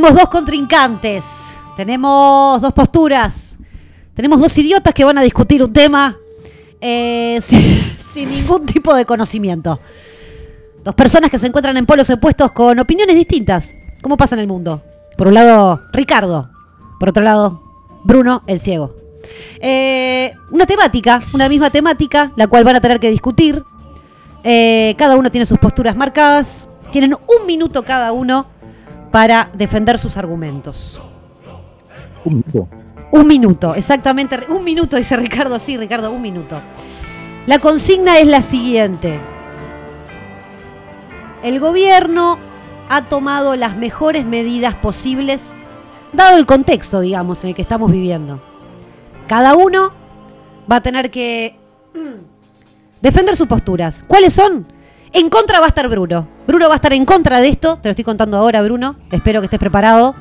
Tenemos dos contrincantes, tenemos dos posturas, tenemos dos idiotas que van a discutir un tema eh, *laughs* sin, ningún tipo de conocimiento. Dos personas que se encuentran en polos opuestos con opiniones distintas. ¿Cómo pasa en el mundo? Por un lado, Ricardo. Por otro lado, Bruno, el ciego. Eh, una temática, una misma temática, la cual van a tener que discutir. Eh, cada uno tiene sus posturas marcadas. Tienen un minuto cada uno para defender sus argumentos. Un minuto. Un minuto, exactamente. Un minuto, dice Ricardo. Sí, Ricardo, un minuto. La consigna es la siguiente. El gobierno ha tomado las mejores medidas posibles, dado el contexto, digamos, en el que estamos viviendo. Cada uno va a tener que *clears throat* defender sus posturas. ¿Cuáles son? En contra va a estar Bruno. Bruno va a estar en contra de esto. Te lo estoy contando ahora, Bruno. Espero que estés preparado.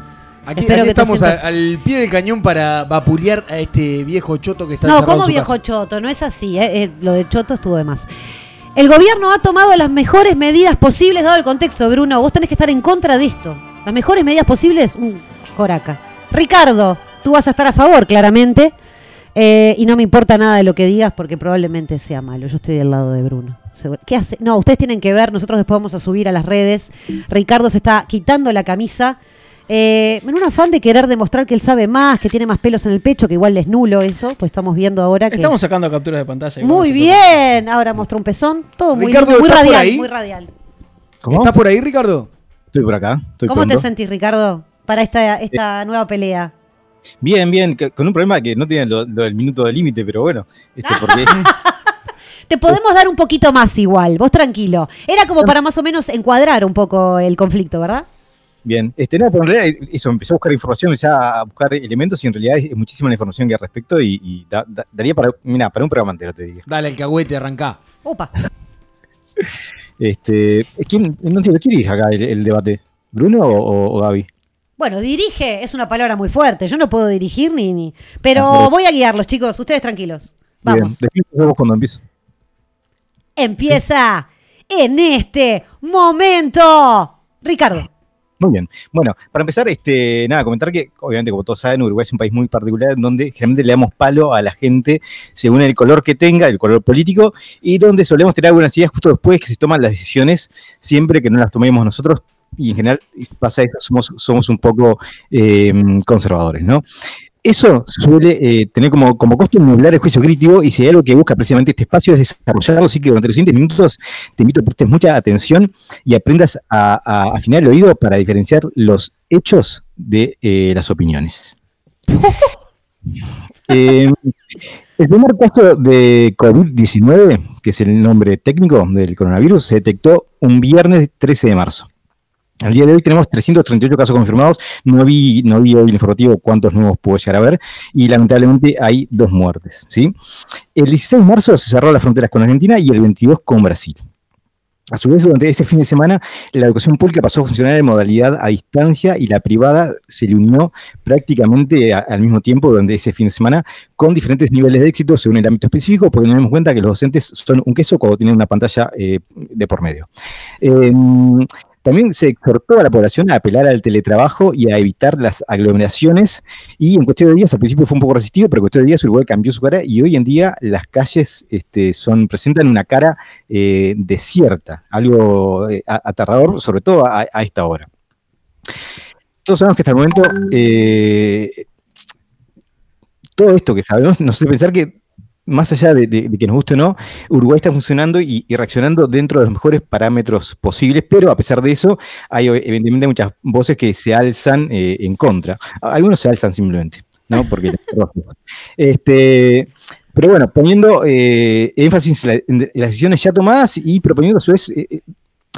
Aquí, Espero aquí que te estamos sientas- al pie del cañón para vapulear a este viejo choto que está No, como viejo casa. choto, no es así. eh, eh, lo de choto estuvo de más. El gobierno ha tomado las mejores medidas posibles, dado el contexto, Bruno. Vos tenés que estar en contra de esto. Las mejores medidas posibles, un joraca. Ricardo, tú vas a estar a favor, claramente. eh, y no me importa nada de lo que digas porque probablemente sea malo. Yo estoy del lado de Bruno. ¿Qué hace? No, ustedes tienen que ver. Nosotros después vamos a subir a las redes. Ricardo se está quitando la camisa. eh, en un afán de querer demostrar que él sabe más, que tiene más pelos en el pecho, que igual es nulo eso, pues estamos viendo ahora que... Estamos sacando capturas de pantalla. Muy bien, ahora mostró un pezón, todo muy, Ricardo, lindo, muy ¿estás por radial, ahí? muy radial. ¿Estás por ahí, Ricardo? Estoy por acá. Estoy ¿Cómo te sentís, Ricardo, para esta, esta nueva pelea? Bien, bien, con un problema que no tiene lo, lo del minuto de límite, pero bueno, este, porque *laughs* Te podemos dar un poquito más igual, vos tranquilo. Era como para más o menos encuadrar un poco el conflicto, ¿verdad? bien, este, no, pero en realidad eso, empecé a buscar información, empecé a buscar elementos y en realidad es, muchísima la información que hay al respecto y, y da- da- daría para, mira, para un programa entero, te diría. Dale, el cagüete, arrancá. Opa. *laughs* Este, ¿quién, no entiendo, ¿quién dirige acá el, el debate? ¿Bruno o, o- o Gaby? Bueno, dirige es una palabra muy fuerte, yo no puedo dirigir ni... ni pero Ah, pero- voy a guiarlos, chicos, ustedes tranquilos. Vamos. Bien, después vos cuando empiezo. Empieza en este momento. Ricardo. Muy bien. Bueno, para empezar, este, nada, comentar que, obviamente, como todos saben, Uruguay es un país muy particular en donde generalmente le damos palo a la gente según el color que tenga, el color político, y donde solemos tener algunas ideas justo después que se toman las decisiones, siempre que no las tomemos nosotros, y en general pasa eso, somos, somos un poco eh, conservadores, ¿no? Eso suele eh, tener como, como costo nublar el juicio crítico y si hay algo que busca precisamente este espacio es desarrollarlo, así que durante los siguientes minutos te invito a que prestes mucha atención y aprendas a, a afinar el oído para diferenciar los hechos de eh, las opiniones. *laughs* Eh, el primer caso de COVID-19, que es el nombre técnico del coronavirus, se detectó un viernes 13 de marzo. Al día de hoy tenemos 338 casos confirmados. No vi, no vi hoy el informativo cuántos nuevos puedo llegar a ver. Y lamentablemente hay dos muertes. ¿sí? El 16 de marzo se cerró las fronteras con Argentina y el 22 con Brasil. A su vez, durante ese fin de semana, la educación pública pasó a funcionar en modalidad a distancia y la privada se unió prácticamente al mismo tiempo durante ese fin de semana, con diferentes niveles de éxito según el ámbito específico, porque nos damos cuenta que los docentes son un queso cuando tienen una pantalla eh, de por medio. Eh, también se exhortó a la población a apelar al teletrabajo y a evitar las aglomeraciones. Y en cuestión de días, al principio fue un poco resistido, pero en cuestión de días Uruguay cambió su cara y hoy en día las calles este, son, presentan una cara eh, desierta, algo eh, aterrador, sobre todo a, a esta hora. Todos sabemos que hasta el momento eh, todo esto que sabemos nos hace pensar que más allá de, que nos guste o no, Uruguay está funcionando y, reaccionando dentro de los mejores parámetros posibles, pero a pesar de eso, hay evidentemente muchas voces que se alzan eh, en contra. Algunos se alzan simplemente, ¿no? Porque *laughs* este, pero bueno, poniendo eh, énfasis en, la- en las decisiones ya tomadas y proponiendo a su vez eh,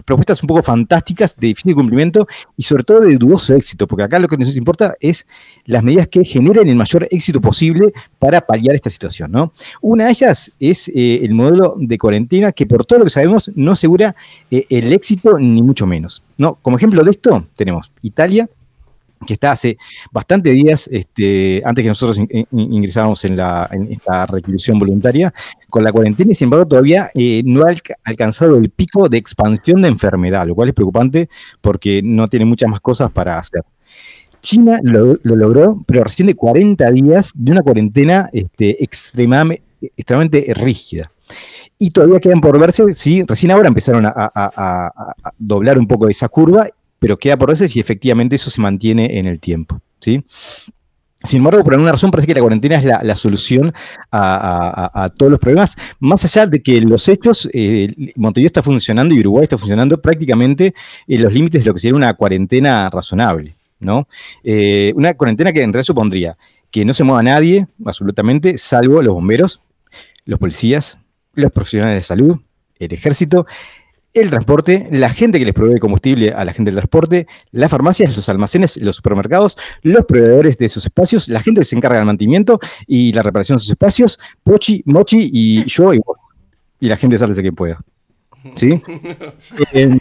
propuestas un poco fantásticas de difícil cumplimiento y sobre todo de dudoso éxito, porque acá lo que nos importa es las medidas que generen el mayor éxito posible para paliar esta situación. ¿no? Una de ellas es eh, el modelo de cuarentena que por todo lo que sabemos no asegura eh, el éxito ni mucho menos. ¿no? Como ejemplo de esto tenemos Italia, que está hace bastante días, este, antes que nosotros in- in- ingresáramos en, la, en esta reclusión voluntaria, con la cuarentena y sin embargo todavía eh, no ha alca- alcanzado el pico de expansión de enfermedad, lo cual es preocupante porque no tiene muchas más cosas para hacer. China lo, lo logró, pero recién de 40 días de una cuarentena este, extremadamente rígida. Y todavía quedan por verse recién ahora empezaron a doblar un poco esa curva, pero queda por verse si efectivamente eso se mantiene en el tiempo. ¿sí? Sin embargo, por alguna razón parece que la cuarentena es la, solución a todos los problemas, más allá de que los hechos, eh, Montevideo está funcionando y Uruguay está funcionando prácticamente en los límites de lo que sería una cuarentena razonable. ¿no? Eh, una cuarentena que en realidad supondría que no se mueva nadie, absolutamente, salvo los bomberos, los policías, los profesionales de salud, el ejército, el transporte, la gente que les provee combustible a la gente del transporte, las farmacias, los almacenes, los supermercados, los proveedores de esos espacios, la gente que se encarga del mantenimiento y la reparación de esos espacios, Pochi, Mochi y yo y. Y la gente sale quien pueda. ¿Sí? *laughs* Eh,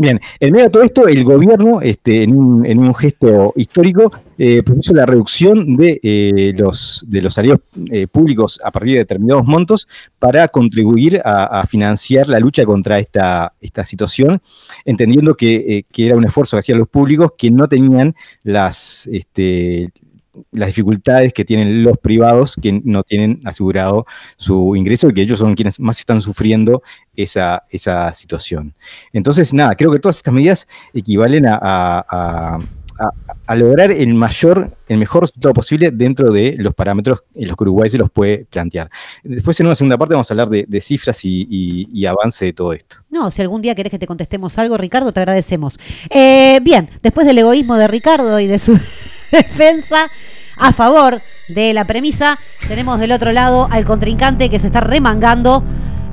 Bien, en medio de todo esto, el gobierno, este, en, un, en un gesto histórico, eh, propuso la reducción de, eh, los, de los salarios eh, públicos a partir de determinados montos para contribuir a, financiar la lucha contra esta, esta situación, entendiendo que, eh, que era un esfuerzo que hacían los públicos que no tenían las, este, las dificultades que tienen los privados que no tienen asegurado su ingreso y que ellos son quienes más están sufriendo esa, esa situación. Entonces, nada, creo que todas estas medidas equivalen a, a- a- lograr el mayor, el mejor resultado posible dentro de los parámetros en los que Uruguay se los puede plantear. Después, en una segunda parte, vamos a hablar de, cifras y avance de todo esto. No, si algún día querés que te contestemos algo, Ricardo, te agradecemos. Eh, bien, después del egoísmo de Ricardo y de su *laughs* defensa a favor de la premisa, tenemos del otro lado al contrincante que se está remangando.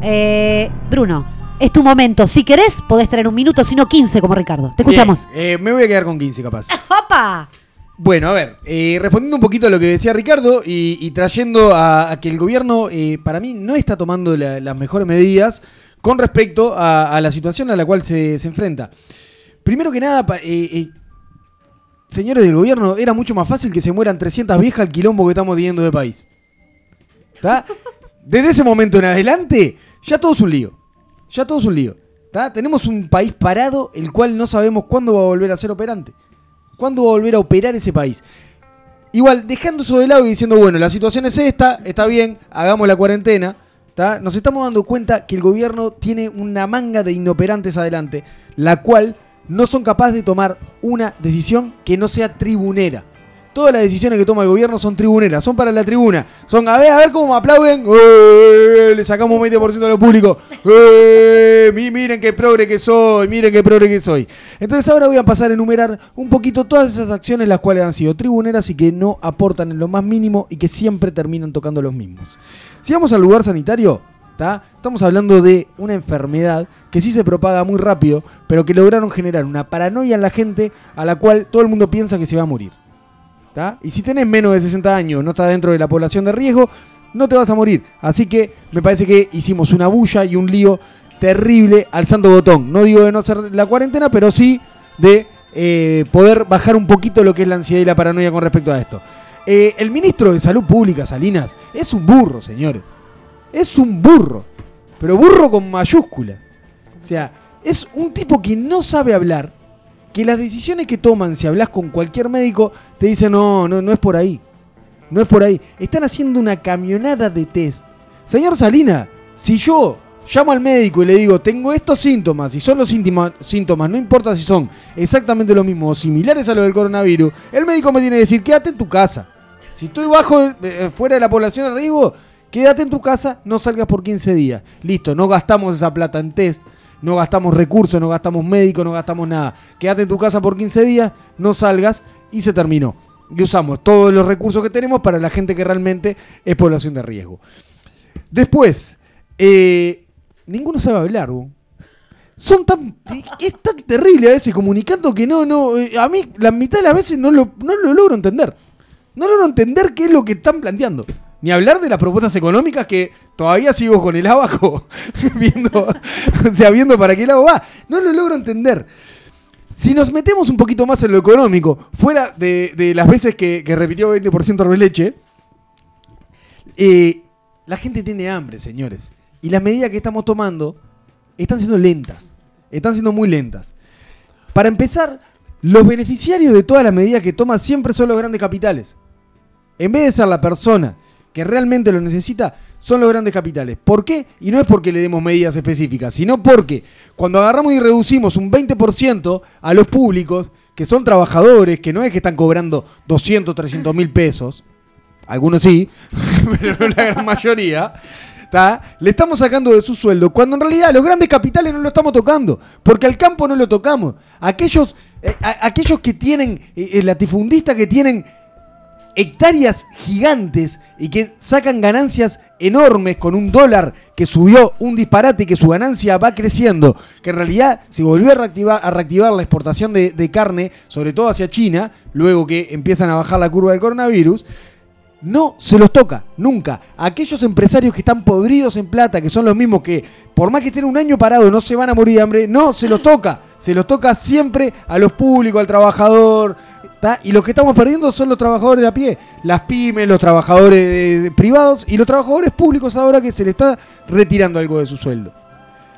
Eh, Bruno, es tu momento. Si querés, podés tener un minuto, si no 15 como Ricardo. Te escuchamos. Bien, eh, me voy a quedar con 15 capaz. *laughs* ¡Opa! Bueno, a ver, eh, respondiendo un poquito a lo que decía Ricardo y, y trayendo a, a que el gobierno, para mí, no está tomando la- las mejores medidas con respecto a, a la situación a la cual se, se enfrenta. Primero que nada, eh, eh, señores del gobierno, era mucho más fácil que se mueran 300 viejas al quilombo que estamos teniendo de país. ¿Está? Desde ese momento en adelante, ya todo es un lío. Ya todo es un lío. ¿está? Tenemos un país parado, el cual no sabemos cuándo va a volver a ser operante. ¿Cuándo va a volver a operar ese país? Igual, dejando eso de lado y diciendo, bueno, la situación es esta, está bien, hagamos la cuarentena. ¿tá? Nos estamos dando cuenta que el gobierno tiene una manga de inoperantes adelante, la cual no son capaces de tomar una decisión que no sea tribunera. Todas las decisiones que toma el gobierno son tribuneras, son para la tribuna. Son, a ver, a ver cómo me aplauden. ¡Eh! Le sacamos un 20% de lo público. ¡Eh! Mi- Miren qué progre que soy, miren qué progre que soy. Entonces ahora voy a pasar a enumerar un poquito todas esas acciones las cuales han sido tribuneras y que no aportan en lo más mínimo y que siempre terminan tocando los mismos. Si vamos al lugar sanitario, ¿tá? estamos hablando de una enfermedad que sí se propaga muy rápido, pero que lograron generar una paranoia en la gente a la cual todo el mundo piensa que se va a morir. ¿tá? Y si tenés menos de 60 años, no estás dentro de la población de riesgo, no te vas a morir. Así que me parece que hicimos una bulla y un lío terrible al santo botón. No digo de no hacer la cuarentena, pero sí de eh, poder bajar un poquito lo que es la ansiedad y la paranoia con respecto a esto. Eh, el ministro de Salud Pública, Salinas, es un burro, señores. Es un burro. Pero burro con mayúscula. O sea, es un tipo que no sabe hablar, que las decisiones que toman, si hablas con cualquier médico, te dicen, no, no, no es por ahí. No es por ahí. Están haciendo una camionada de test. Señor Salina, si yo llamo al médico y le digo, tengo estos síntomas, y son los síntomas, no importa si son exactamente lo mismo o similares a lo del coronavirus, el médico me tiene que decir, quédate en tu casa. Si estoy bajo, eh, fuera de la población de riesgo, quédate en tu casa, no salgas por 15 días. Listo, no gastamos esa plata en test, no gastamos recursos, no gastamos médicos, no gastamos nada. Quédate en tu casa por 15 días, no salgas y se terminó. Y usamos todos los recursos que tenemos para la gente que realmente es población de riesgo. Después, eh, ninguno sabe hablar, ¿no? Son tan. Es tan terrible a veces comunicando que no, no. eh, a mí, la mitad de las veces no lo, no lo logro entender. No logro entender qué es lo que están planteando. Ni hablar de las propuestas económicas que todavía sigo con el abajo, *laughs* viendo, o sea, viendo para qué lado va. No lo logro entender. Si nos metemos un poquito más en lo económico, fuera de, las veces que, repitió 20% de leche, eh, la gente tiene hambre, señores. Y las medidas que estamos tomando están siendo lentas. Están siendo muy lentas. Para empezar, los beneficiarios de todas las medidas que toman siempre son los grandes capitales. En vez de ser la persona que realmente lo necesita, son los grandes capitales. ¿Por qué? Y no es porque le demos medidas específicas, sino porque cuando agarramos y reducimos un 20% a los públicos, que son trabajadores, que no es que están cobrando 200, 300 mil pesos, algunos sí, *laughs* pero no la gran mayoría, ¿tá? le estamos sacando de su sueldo, cuando en realidad los grandes capitales no lo estamos tocando, porque al campo no lo tocamos. Aquellos, eh, aquellos que tienen, eh, latifundistas que tienen hectáreas gigantes y que sacan ganancias enormes con un dólar que subió un disparate y que su ganancia va creciendo, que en realidad se volvió a reactivar, la exportación de, carne, sobre todo hacia China, luego que empiezan a bajar la curva del coronavirus, no se los toca, nunca. Aquellos empresarios que están podridos en plata, que son los mismos que, por más que estén un año parados, no se van a morir de hambre, no se los toca. Se los toca siempre a los públicos, al trabajador. Y los que estamos perdiendo son los trabajadores de a pie, las pymes, los trabajadores privados y los trabajadores públicos ahora que se les está retirando algo de su sueldo.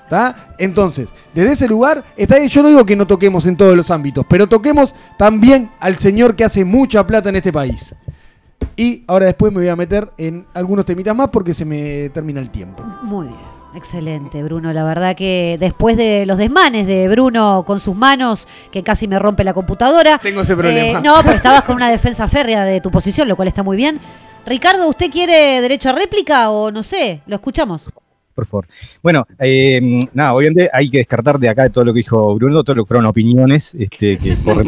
¿tá? Entonces, desde ese lugar, está yo no digo que no toquemos en todos los ámbitos, pero toquemos también al señor que hace mucha plata en este país. Y ahora después me voy a meter en algunos temitas más porque se me termina el tiempo. Muy bien. Excelente, Bruno. La verdad que después de los desmanes de Bruno con sus manos, que casi me rompe la computadora. Tengo ese problema. eh, no, pero estabas con una defensa férrea de tu posición, lo cual está muy bien. Ricardo, ¿usted quiere derecho a réplica o no sé? Lo escuchamos. Por favor. Bueno, eh, nada, obviamente hay que descartar de acá de todo lo que dijo Bruno, todo lo que fueron opiniones este, que *laughs* por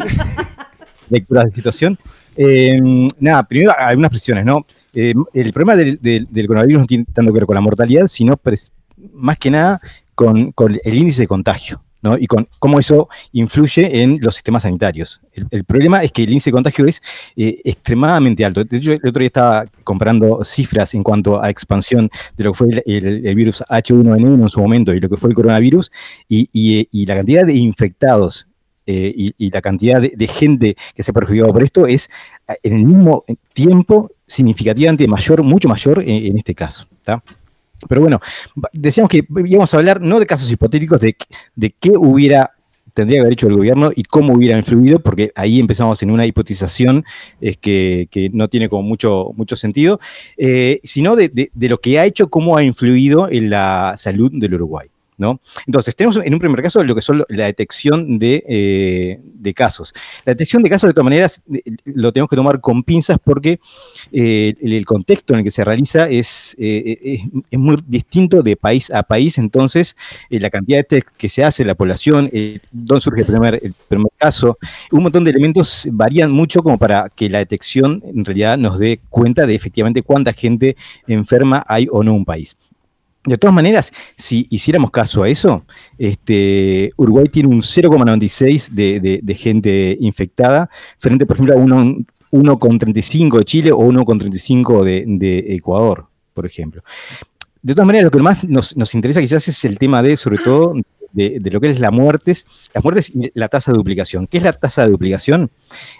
lecturas de situación. Eh, nada, primero algunas presiones, ¿no? Eh, el problema del, del- del coronavirus no tiene tanto que ver con la mortalidad, sino pres- más que nada con, con el índice de contagio. ¿no? Y con cómo eso influye en los sistemas sanitarios. El, el problema es que el índice de contagio es eh, extremadamente alto. De hecho, el otro día estaba comparando cifras en cuanto a expansión de lo que fue el, virus H1N1 en su momento y lo que fue el coronavirus, y, y, la cantidad de infectados eh, y, la cantidad de, gente que se ha perjudicado por esto es eh, en el mismo tiempo significativamente mayor, mucho mayor en, este caso. Pero bueno, decíamos que íbamos a hablar no de casos hipotéticos, de, de qué hubiera tendría que haber hecho el gobierno y cómo hubiera influido, porque ahí empezamos en una hipotización es que, que no tiene como mucho, mucho sentido, eh, sino de- de lo que ha hecho, cómo ha influido en la salud del Uruguay. Entonces, tenemos en un primer caso lo que son la detección de, eh, de casos. La detección de casos, de todas maneras, eh, lo tenemos que tomar con pinzas porque eh, el, contexto en el que se realiza es, muy distinto de país a país, entonces la cantidad de test que se hace, la población, dónde surge el primer caso, un montón de elementos varían mucho como para que la detección en realidad nos dé cuenta de efectivamente cuánta gente enferma hay o no en un país. De todas maneras, si hiciéramos caso a eso, este, Uruguay tiene un 0,96 de, de- gente infectada, frente, por ejemplo, a uno- 1,35 de Chile o 1,35 de, Ecuador, por ejemplo. De todas maneras, lo que más nos, interesa quizás es el tema de, sobre todo, de, lo que es las muertes, las muertes y la tasa de duplicación. ¿Qué es la tasa de duplicación?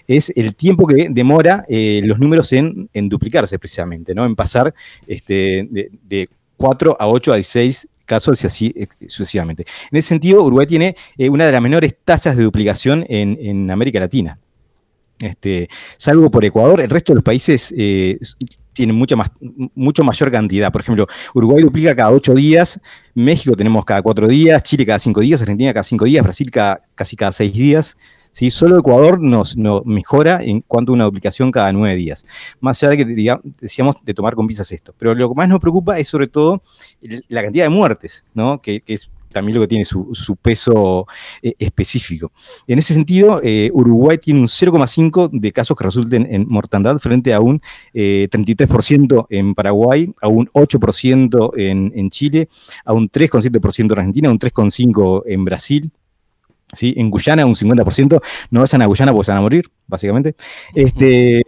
Es el tiempo que demora eh, los números en, duplicarse precisamente, ¿no? En pasar este, de 4 a 8 a 16 casos y así eh, sucesivamente. En ese sentido, Uruguay tiene eh, una de las menores tasas de duplicación en, América Latina. Este, salvo por Ecuador, el resto de los países eh, tienen mucha más, mucho mayor cantidad. Por ejemplo, Uruguay duplica cada ocho días, México tenemos cada cuatro días, Chile cada cinco días, Argentina cada cinco días, Brasil casi cada seis días. ¿Sí? Solo Ecuador nos, mejora en cuanto a una duplicación cada nueve días. Más allá de que decíamos de tomar con pinzas esto. Pero lo que más nos preocupa es sobre todo la cantidad de muertes, ¿no? que, es también lo que tiene su, su peso eh, específico. En ese sentido, eh, Uruguay tiene un 0,5 de casos que resulten en mortandad frente a un eh, 33% en Paraguay, a un 8% en, en Chile, a un 3,7% en Argentina, a un 3,5% en Brasil. ¿Sí? En Guyana un 50%, no vayan a Guyana porque se van a morir, básicamente. Este,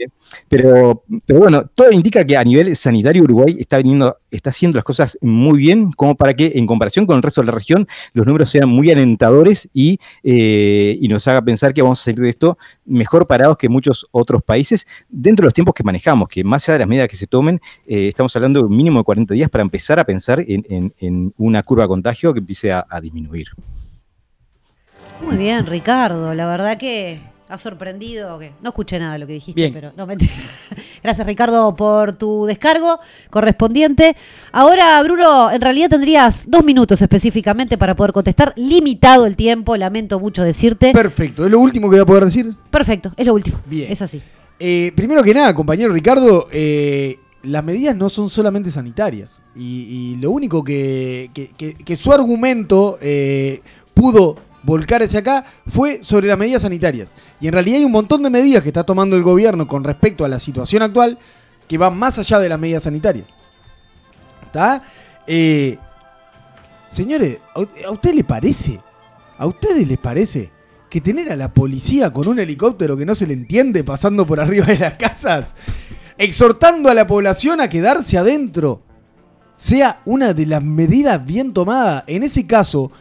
pero, pero bueno, todo indica que a nivel sanitario Uruguay está viniendo, está haciendo las cosas muy bien, como para que en comparación con el resto de la región los números sean muy alentadores y, eh, y nos haga pensar que vamos a salir de esto mejor parados que muchos otros países dentro de los tiempos que manejamos, que más allá de las medidas que se tomen, eh, estamos hablando de un mínimo de 40 días para empezar a pensar en, en- una curva de contagio que empiece a disminuir. Muy bien, Ricardo. La verdad que ¿Has sorprendido o qué? No escuché nada de lo que dijiste, Bien. pero no mentira. *laughs* Gracias, Ricardo, por tu descargo correspondiente. Ahora, Bruno, en realidad tendrías dos minutos específicamente para poder contestar. Limitado el tiempo, lamento mucho decirte. Perfecto, es lo último que voy a poder decir. Perfecto, es lo último. Bien. Es así. Eh, primero que nada, compañero Ricardo, eh, las medidas no son solamente sanitarias. Y, y lo único que, que- que- que su argumento eh, pudo volcar hacia acá fue sobre las medidas sanitarias. Y en realidad hay un montón de medidas que está tomando el gobierno con respecto a la situación actual que van más allá de las medidas sanitarias. ¿Está? Eh, señores, ¿a a usted le parece? ¿A ustedes les parece que tener a la policía con un helicóptero que no se le entiende pasando por arriba de las casas, exhortando a la población a quedarse adentro, sea una de las medidas bien tomadas? En ese caso,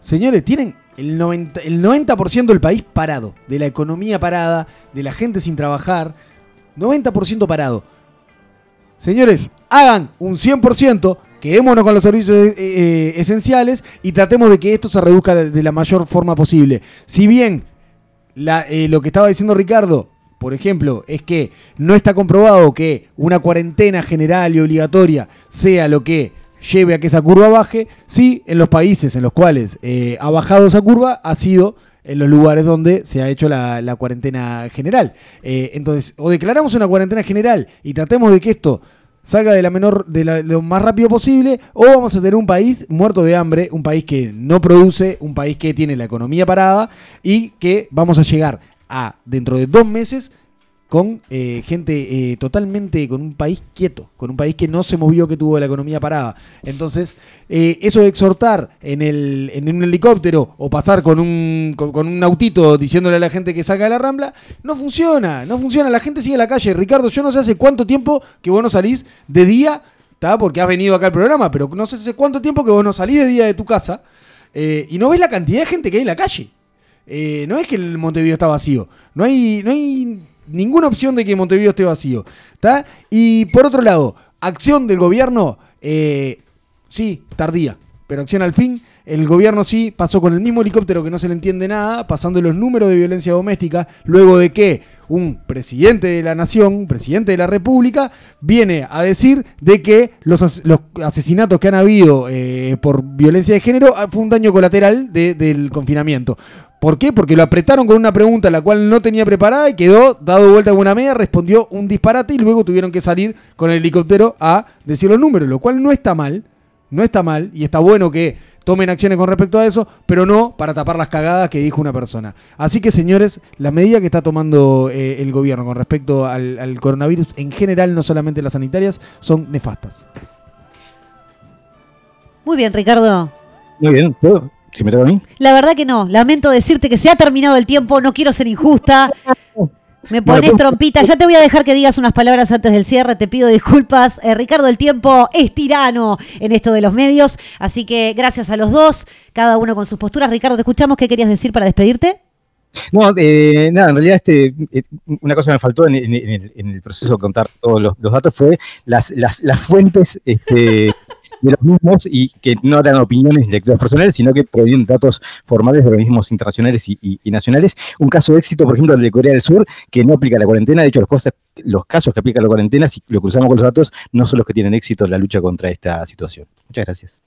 señores, tienen el 90%, el 90 del país parado, de la economía parada, de la gente sin trabajar, 90% parado. Señores, hagan un 100%, quedémonos con los servicios eh, eh, esenciales y tratemos de que esto se reduzca de, la mayor forma posible. Si bien eh, lo que estaba diciendo Ricardo, por ejemplo, es que no está comprobado que una cuarentena general y obligatoria sea lo que lleve a que esa curva baje, sí, en los países en los cuales eh, ha bajado esa curva ha sido en los lugares donde se ha hecho la, cuarentena general. Eh, entonces, o declaramos una cuarentena general y tratemos de que esto salga de la menor, de, la- de lo más rápido posible, o vamos a tener un país muerto de hambre, un país que no produce, un país que tiene la economía parada y que vamos a llegar a dentro de dos meses con eh, gente eh, totalmente, con un país quieto, con un país que no se movió, que tuvo la economía parada. Entonces, eh, eso de exhortar en, el, en un helicóptero o pasar con un, con, un autito diciéndole a la gente que salga de la rambla, no funciona, no funciona. La gente sigue a la calle. Ricardo, yo no sé hace cuánto tiempo que vos no salís de día, ¿tá? porque has venido acá al programa, pero no sé hace cuánto tiempo que vos no salís de día de tu casa y no ves la cantidad de gente que hay en la calle. No es que el Montevideo está vacío. No hay, no hay ninguna opción de que Montevideo esté vacío. ¿Está? Y por otro lado, acción del gobierno, eh, sí, tardía. Pero acción al fin, el gobierno sí pasó con el mismo helicóptero que no se le entiende nada, pasando los números de violencia doméstica, luego de que un presidente de la nación, presidente de la república, viene a decir de que los, as- los asesinatos que han habido eh, por violencia de género ah, fue un daño colateral de- del confinamiento. ¿Por qué? Porque lo apretaron con una pregunta la cual no tenía preparada y quedó dado vuelta con una media, respondió un disparate y luego tuvieron que salir con el helicóptero a decir los números, lo cual no está mal, no está mal y está bueno que tomen acciones con respecto a eso, pero no para tapar las cagadas que dijo una persona. Así que señores, la medida que está tomando eh, el gobierno con respecto al, al coronavirus en general, no solamente las sanitarias, son nefastas. Muy bien, Ricardo. Muy bien, ¿puedo? Si me toca a mí. La verdad que no. Lamento decirte que se ha terminado el tiempo. No quiero ser injusta. Me pones Bueno, trompita. Ya te voy a dejar que digas unas palabras antes del cierre. Te pido disculpas. Eh, Ricardo, el tiempo es tirano en esto de los medios. Así que gracias a los dos, cada uno con sus posturas. Ricardo, te escuchamos. ¿Qué querías decir para despedirte? No, eh, nada, en realidad este, eh, una cosa que me faltó en, en- en el, en el proceso de contar todos los, los datos fue las, las, las fuentes este, *laughs* de los mismos y que no eran opiniones y lecturas personales, sino que provenían datos formales de organismos internacionales y, y- y nacionales. Un caso de éxito, por ejemplo, el de Corea del Sur, que no aplica la cuarentena. De hecho, los, cosas, los casos que aplica la cuarentena, si lo cruzamos con los datos, no son los que tienen éxito en la lucha contra esta situación. Muchas gracias.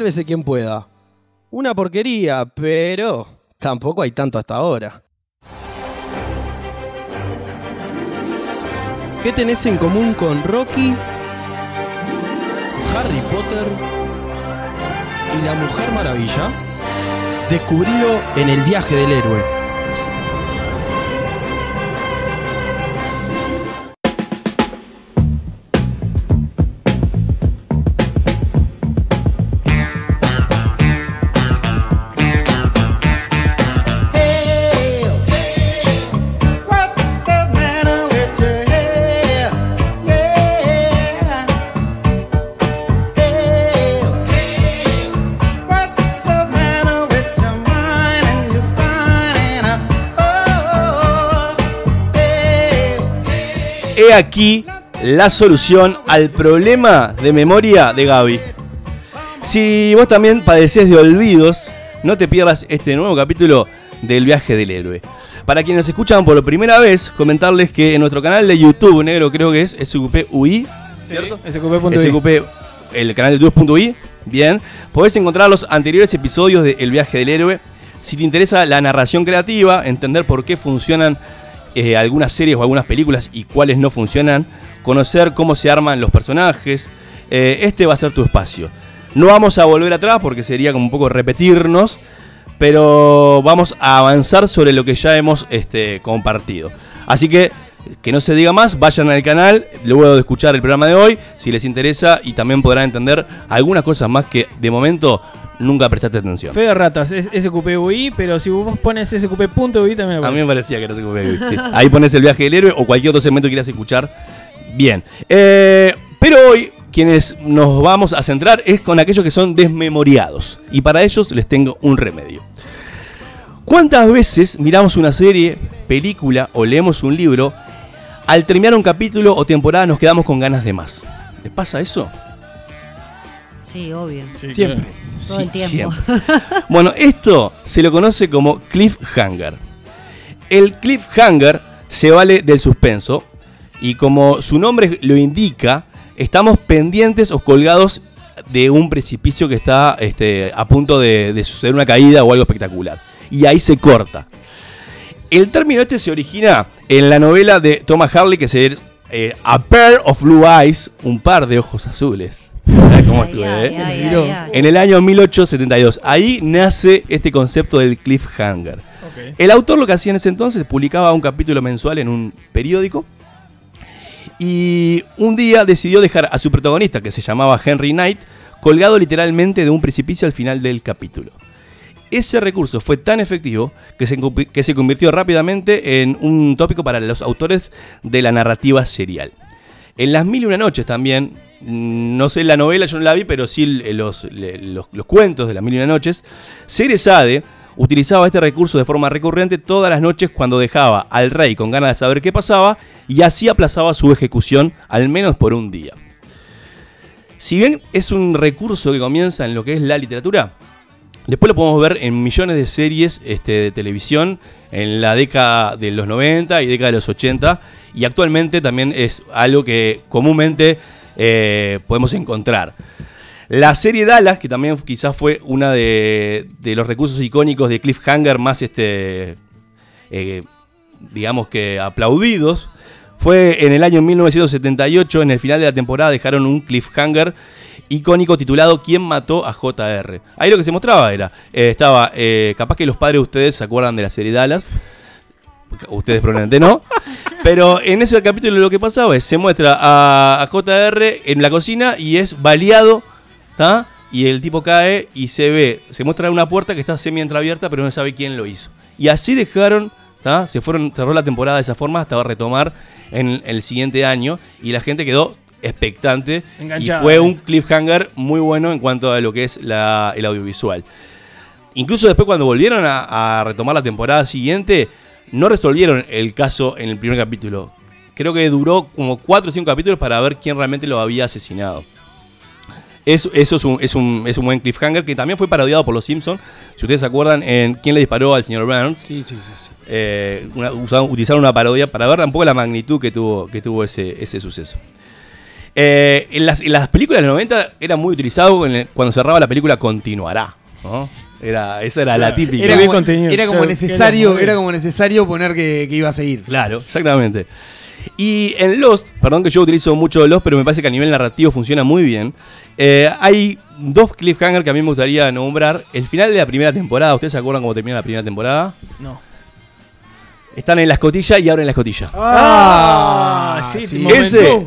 Sálvese quien pueda. Una porquería, pero tampoco hay tanto hasta ahora. ¿Qué tenés en común con Rocky, Harry Potter y la Mujer Maravilla? Descubrilo en el viaje del héroe. He aquí la solución al problema de memoria de Gaby. Si vos también padeces de olvidos, no te pierdas este nuevo capítulo del viaje del héroe. Para quienes nos escuchan por primera vez, comentarles que en nuestro canal de YouTube, negro, creo que es SQP.UI, ¿cierto? SQP.UI. SQP, el canal de YouTube.UI, bien. Podés encontrar los anteriores episodios de El viaje del héroe. Si te interesa la narración creativa, entender por qué funcionan eh, algunas series o algunas películas y cuáles no funcionan, conocer cómo se arman los personajes, eh, este va a ser tu espacio. No vamos a volver atrás porque sería como un poco repetirnos, pero vamos a avanzar sobre lo que ya hemos este, compartido. Así que que no se diga más, vayan al canal luego de escuchar el programa de hoy, si les interesa y también podrán entender algunas cosas más que de momento nunca prestaste atención. Feo de ratas, es SQPUI, pero si vos pones SQP.UI también A aparece. mí me parecía que era SQP. sí. *laughs* Ahí pones el viaje del héroe o cualquier otro segmento que quieras escuchar. Bien. Eh, pero hoy, quienes nos vamos a centrar es con aquellos que son desmemoriados. Y para ellos les tengo un remedio. ¿Cuántas veces miramos una serie, película o leemos un libro? Al terminar un capítulo o temporada nos quedamos con ganas de más. ¿Les pasa eso? Sí, obvio. Siempre. Todo el Sí, tiempo. *laughs* Bueno, esto se lo conoce como cliffhanger. El cliffhanger se vale del suspenso y como su nombre lo indica, estamos pendientes o colgados de un precipicio que está este, a punto de, de suceder una caída o algo espectacular. Y ahí se corta. El término este se origina en la novela de Thomas Harley que se eh, A Pair of Blue Eyes, un par de ojos azules. ¿Cómo estuve, eh? ay, ay, ay. En el año 1872. Ahí nace este concepto del cliffhanger. El autor lo que hacía en ese entonces publicaba un capítulo mensual en un periódico y un día decidió dejar a su protagonista, que se llamaba Henry Knight, colgado literalmente de un precipicio al final del capítulo. Ese recurso fue tan efectivo que se, que se convirtió rápidamente en un tópico para los autores de la narrativa serial. En Las Mil y Una Noches también, no sé la novela, yo no la vi, pero sí le- los- los cuentos de Las Mil y Una Noches, Ceresade utilizaba este recurso de forma recurrente todas las noches cuando dejaba al rey con ganas de saber qué pasaba y así aplazaba su ejecución al menos por un día. Si bien es un recurso que comienza en lo que es la literatura, después lo podemos ver en millones de series este, de televisión en la década de los 90 y década de los 80 y actualmente también es algo que comúnmente eh, podemos encontrar. La serie Dallas, que también quizás fue una de, los recursos icónicos de Cliffhanger más, este, eh, digamos que aplaudidos, fue en el año 1978, en el final de la temporada dejaron un cliffhanger icónico titulado ¿Quién mató a JR? Ahí lo que se mostraba era, eh, estaba, capaz que los padres de ustedes se acuerdan de la serie Dallas, ustedes probablemente no, pero en ese capítulo lo que pasaba es, se muestra a, a JR en la cocina y es baleado, ¿tá? Y el tipo cae y se ve, se muestra una puerta que está semi entreabierta, pero no sabe quién lo hizo. Y así dejaron, ¿tá? Se fueron, cerró la temporada de esa forma hasta retomar en el siguiente año y la gente quedó expectante Enganchada. y fue un cliffhanger muy bueno en cuanto a lo que es la- el audiovisual. Incluso después cuando volvieron a, a retomar la temporada siguiente, no resolvieron el caso en el primer capítulo. Creo que duró como 4 o 5 capítulos para ver quién realmente lo había asesinado. Eso, eso es, un, es, un, es un buen cliffhanger que también fue parodiado por los Simpsons. Si ustedes se acuerdan en quién le disparó al señor Burns. Sí, sí, sí. sí. Eh, una- usaron- utilizaron una parodia para ver un poco la magnitud que tuvo, que tuvo ese, ese suceso. Eh, en, las, en las películas de los 90 era muy utilizado el- cuando cerraba la película Continuará. ¿No? Era, esa era la típica. Era bien como, era como Claro, necesario, era era como necesario poner que, que iba a seguir. Claro, exactamente. Y en Lost, perdón que yo utilizo mucho Lost, pero me parece que a nivel narrativo funciona muy bien. eh, hay dos cliffhangers que a mí me gustaría nombrar. El final de la primera temporada, ¿ustedes se acuerdan cómo termina la primera temporada? No. Están en la escotilla y abren la escotilla. Ah, sí, momento. Ese,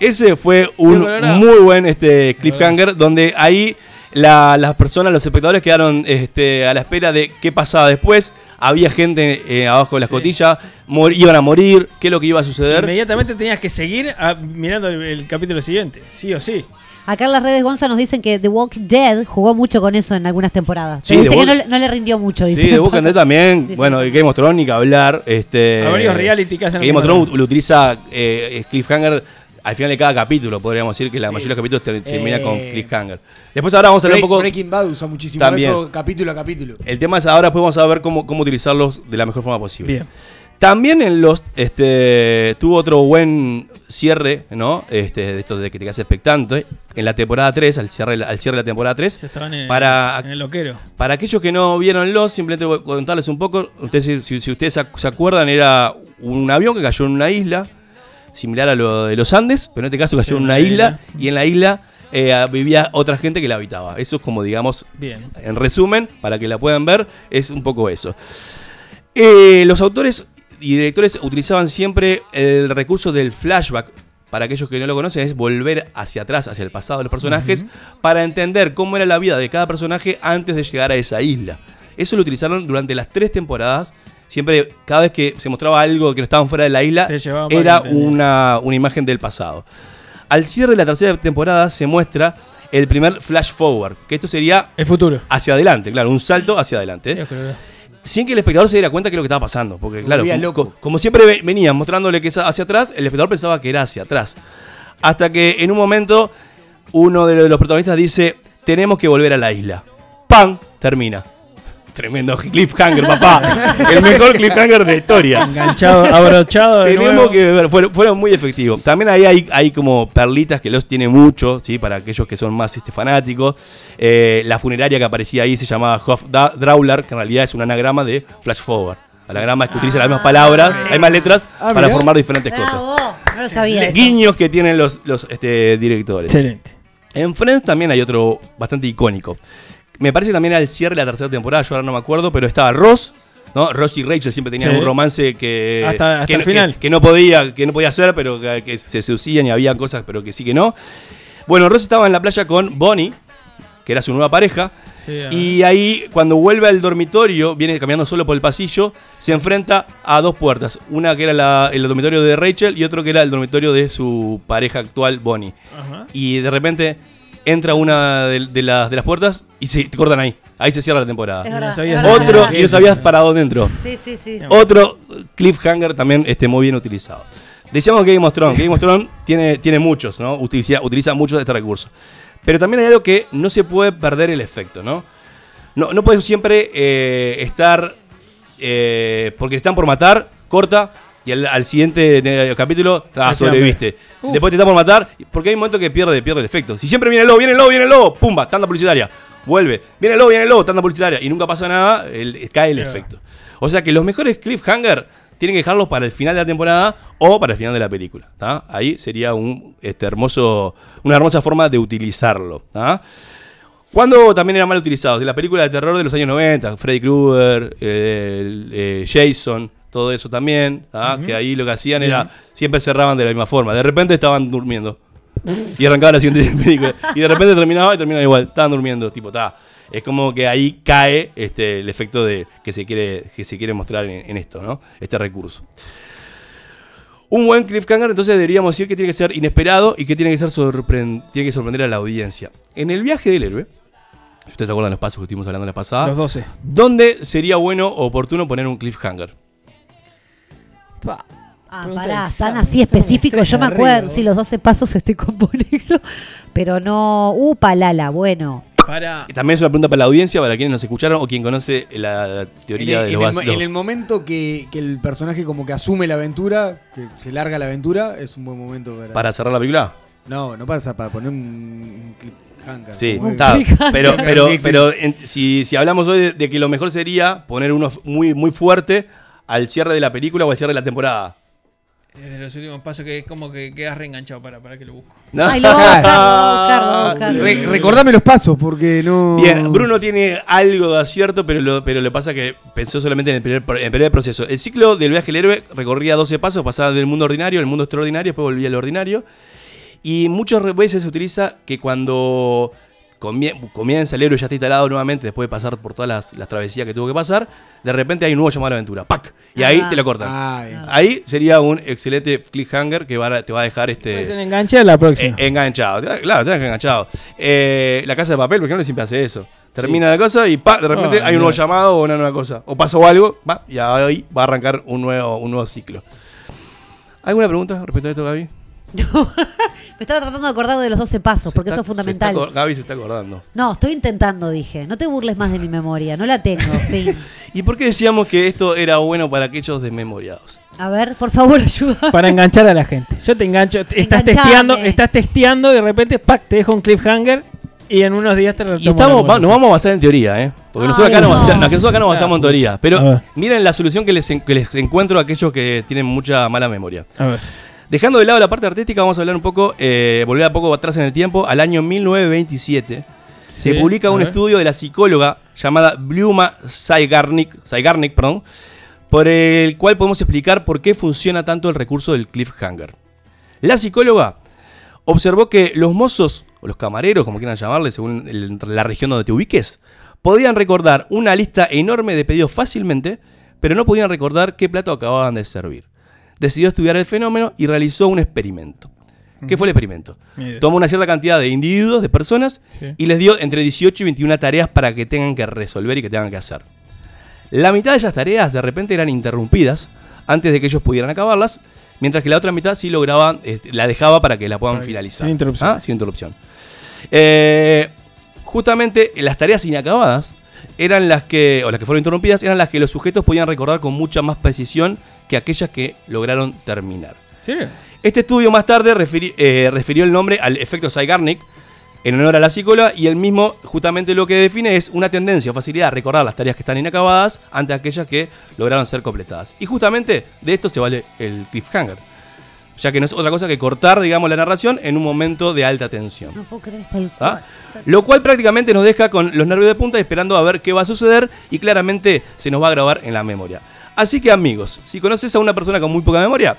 ese fue un muy buen este, cliffhanger donde ahí la- las personas, los espectadores quedaron este, a la espera de qué pasaba después. Había gente eh, abajo de la escotilla, mor- iban a morir, qué es lo que iba a suceder. Inmediatamente tenías que seguir ah, mirando el, el capítulo siguiente, sí o sí. Acá en las redes Gonza nos dicen que The Walking Dead jugó mucho con eso en algunas temporadas. Sí, dice The que no, le- no le rindió mucho. Dice. Sí, de Walking Dead también. *laughs* Dice bueno, Game of Thrones ni que hablar. Este, Hay varios reality que hacen Game of. Thrones lo utiliza eh, cliffhanger al final de cada capítulo, podríamos decir que la mayoría de los capítulos ter- termina con Eh, cliffhanger. Después ahora vamos a hablar Break- un poco... Breaking Bad usa muchísimo También. eso capítulo a capítulo. El tema es ahora después vamos a ver cómo, cómo utilizarlos de la mejor forma posible. Bien. También en Lost este, tuvo otro buen cierre, ¿no? Este, de esto de que te quedas expectante. En la temporada 3, al cierre, al cierre de la temporada 3. Estaban en, Para, en el loquero. para aquellos que no vieron Lost, simplemente voy a contarles un poco. Ustedes, si, ustedes se acuerdan, era un avión que cayó en una isla, similar a lo de los Andes, pero en este caso cayó en una isla, y en la isla eh, vivía otra gente que la habitaba. Eso es como, digamos, Bien. en resumen, para que la puedan ver, es un poco eso. Eh, los autores y directores utilizaban siempre el recurso del flashback para aquellos que no lo conocen, es volver hacia atrás, hacia el pasado de los personajes, para entender cómo era la vida de cada personaje antes de llegar a esa isla. Eso lo utilizaron durante las tres temporadas. Siempre, cada vez que se mostraba algo que no estaban fuera de la isla, era una, una imagen del pasado. Al cierre de la tercera temporada se muestra el primer flash forward, que esto sería El futuro. hacia adelante, claro, un salto hacia adelante. Sin que el espectador se diera cuenta que es lo que estaba pasando. Porque, claro, como, loco. como siempre ve- venían mostrándole que es hacia atrás, el espectador pensaba que era hacia atrás. Hasta que en un momento uno de los protagonistas dice: Tenemos que volver a la isla. ¡Pam! Termina. Tremendo cliffhanger, papá. El mejor cliffhanger de la historia. Enganchado, abrochado. de Tenemos nuevo. que ver, fueron, fueron muy efectivos. También ahí hay, hay como perlitas que los tiene mucho, ¿sí? para aquellos que son más este, fanáticos. Eh, la funeraria que aparecía ahí se llamaba Hof Da- Draular, que en realidad es un anagrama de Flash Forward. Anagrama es que utiliza las mismas palabras, hay más letras Ah, para mirá. formar diferentes cosas. No lo sabía eso. Guiños que tienen los, los este, directores. Excelente. En Friends también hay otro bastante icónico. Me parece también el cierre de la tercera temporada, yo ahora no me acuerdo, pero estaba Ross, ¿no? Ross y Rachel siempre tenían Sí. un romance que, Hasta- hasta que, el final. que- que no podía, que no podía hacer, pero que, que se seducían y había cosas, pero que sí que no. Bueno, Ross estaba en la playa con Bonnie, que era su nueva pareja, Sí, y ahí cuando vuelve al dormitorio, viene caminando solo por el pasillo, se enfrenta a dos puertas. Una que era la- el dormitorio de Rachel y otro que era el dormitorio de su pareja actual, Bonnie. Ajá. Y de repente entra una de, de las, de las puertas y se te cortan ahí. Ahí se cierra la temporada. Es verdad, No sabías es verdad. Otro, y no sabías para dónde entró. Sí, sí, sí. sí. Otro cliffhanger también este, muy bien utilizado. Decíamos que Game of Thrones. Game of Thrones *laughs* tiene, tiene muchos, ¿no? Utiliza, utiliza muchos de este recurso. Pero también hay algo que no se puede perder el efecto, ¿no? No, no puedes siempre eh, estar. eh, porque están por matar, corta. Y al, al siguiente capítulo, ah, sobreviviste. Después te están por matar, porque hay un momento que pierde, pierde el efecto. Si siempre viene el lobo, viene el lobo, viene el lobo, pumba, tanda publicitaria. Vuelve, viene el lobo, viene el lobo, tanda publicitaria. Y nunca pasa nada, el- cae el efecto. O sea que los mejores cliffhanger tienen que dejarlos para el final de la temporada o para el final de la película. ¿tá? Ahí sería un, este, hermoso, una hermosa forma de utilizarlo. ¿tá? ¿Cuándo también era mal utilizado? En la película de terror de los años 90, Freddy Krueger, eh, eh, Jason, todo eso también, que ahí lo que hacían era, siempre cerraban de la misma forma. De repente estaban durmiendo. Y arrancaba la siguiente *laughs* película. Y de repente terminaba y terminaba igual. Estaban durmiendo, tipo, está. Es como que ahí cae este, el efecto de que se quiere, que se quiere mostrar en, en esto, ¿no? Este recurso. Un buen cliffhanger, entonces deberíamos decir que tiene que ser inesperado y que tiene que ser tiene que sorprender a la audiencia. En el viaje del héroe, si ustedes se acuerdan de los pasos que estuvimos hablando la pasada, Los 12. ¿dónde sería bueno o oportuno poner un cliffhanger? Ah, Pregunta pará, tan así específico. Tengo Yo me acuerdo, sí, los 12 pasos estoy con *laughs* ponerlo. Pero no. Uh, palala, bueno. Para. También es una pregunta para la audiencia, para quienes nos escucharon o quien conoce la teoría en, de el- los en el, en el momento que, que el personaje como que asume la aventura, que se larga la aventura, es un buen momento para... ¿Para cerrar la película? No, no pasa para poner un, un cliffhanger. Sí, está. Pero, pero, pero en- si, si hablamos hoy de, de que lo mejor sería poner uno muy, muy fuerte al cierre de la película o al cierre de la temporada. Desde los últimos pasos que es como que quedas reenganchado para, para que lo busco. ¿No? Ay, lo voy a buscar, lo voy a buscar, lo voy a *laughs* buscar. Re- recordame los pasos, porque no... Bien, Bruno tiene algo de acierto, pero lo, pero le pasa que pensó solamente en el, primer, en el primer proceso. El ciclo del viaje del héroe recorría 12 pasos, pasaba del mundo ordinario al mundo extraordinario, después volvía al ordinario. Y muchas veces se utiliza que cuando comienza el héroe ya está instalado nuevamente, después de pasar por todas las, las travesías que tuvo que pasar, de repente hay un nuevo llamado a la aventura. ¡Pac! Y ahí Ah. te lo cortan. Ah. Ahí sería un excelente cliffhanger que va te va a dejar este. A la próxima. Eh, enganchado, claro, te deja enganchado. Eh, la casa de papel, por ejemplo, siempre hace eso. Termina la cosa y pa, de repente Ah, hay un nuevo llamado o una nueva cosa. O pasó algo, va, y ahí va a arrancar un nuevo, un nuevo ciclo. ¿Alguna pregunta respecto a esto, Gaby? *laughs* Me estaba tratando de acordar de los 12 pasos, porque Está- eso es fundamental. se está acor- Gaby se está acordando. No, estoy intentando, dije. No te burles más de mi memoria, no la tengo, *laughs* fin. ¿Y por qué decíamos que esto era bueno para aquellos desmemoriados? A ver, por favor, *laughs* ayuda. Para enganchar a la gente. Yo te engancho. te- Estás testeando, estás testeando y de repente ¡pac! te dejo un cliffhanger y en unos días te retomo Y estamos, la va- nos vamos a basar en teoría, ¿eh? Porque nosotros Ay, acá, no. nos, nosotros acá nos basamos en teoría. Pero miren la solución que les, que les encuentro a aquellos que tienen mucha mala memoria. A ver. Dejando de lado la parte artística, vamos a hablar un poco, eh, volver a poco atrás en el tiempo, al año 1927. se publica un ver. estudio de la psicóloga llamada Bluma Zygarnik, Zygarnik, perdón, por el cual podemos explicar por qué funciona tanto el recurso del cliffhanger. La psicóloga observó que los mozos, o los camareros, como quieran llamarle, según el- la región donde te ubiques, podían recordar una lista enorme de pedidos fácilmente, pero no podían recordar qué plato acababan de servir. Decidió estudiar el fenómeno y realizó un experimento. ¿Qué fue el experimento? Tomó una cierta cantidad de individuos, de personas, Sí. y les dio entre 18 y 21 tareas para que tengan que resolver y que tengan que hacer. La mitad de esas tareas de repente eran interrumpidas antes de que ellos pudieran acabarlas, mientras que la otra mitad sí lograba, este, la dejaba para que la puedan finalizar. sin interrupción. ¿Ah? Sin interrupción. Eh, justamente las tareas inacabadas eran las que, o las que fueron interrumpidas, eran las que los sujetos podían recordar con mucha más precisión que aquellas que lograron terminar. ¿Sí? Este estudio más tarde refiri- eh, refirió el nombre al efecto Zeigarnik en honor a la psicóloga y el mismo justamente lo que define es una tendencia o facilidad a recordar las tareas que están inacabadas ante aquellas que lograron ser completadas. Y justamente de esto se vale el cliffhanger, ya que no es otra cosa que cortar, digamos, la narración en un momento de alta tensión. No puedo creer tal ¿Ah? Lo cual prácticamente nos deja con los nervios de punta esperando a ver qué va a suceder y claramente se nos va a grabar en la memoria. Así que amigos, si conoces a una persona con muy poca memoria,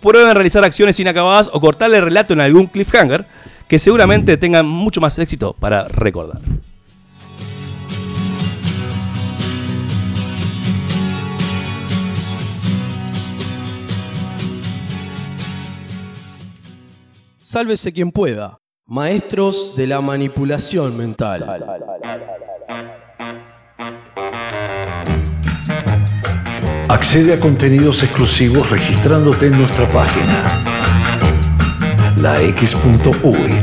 prueben realizar acciones inacabadas o cortarle el relato en algún cliffhanger que seguramente tengan mucho más éxito para recordar. Sálvese quien pueda. Maestros de la manipulación mental. Accede a contenidos exclusivos registrándote en nuestra página. lax.uy.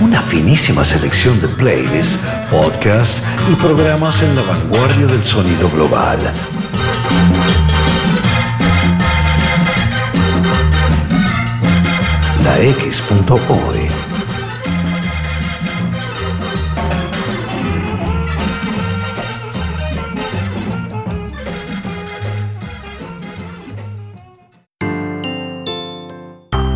Una finísima selección de playlists, podcasts y programas en la vanguardia del sonido global. lax.uy.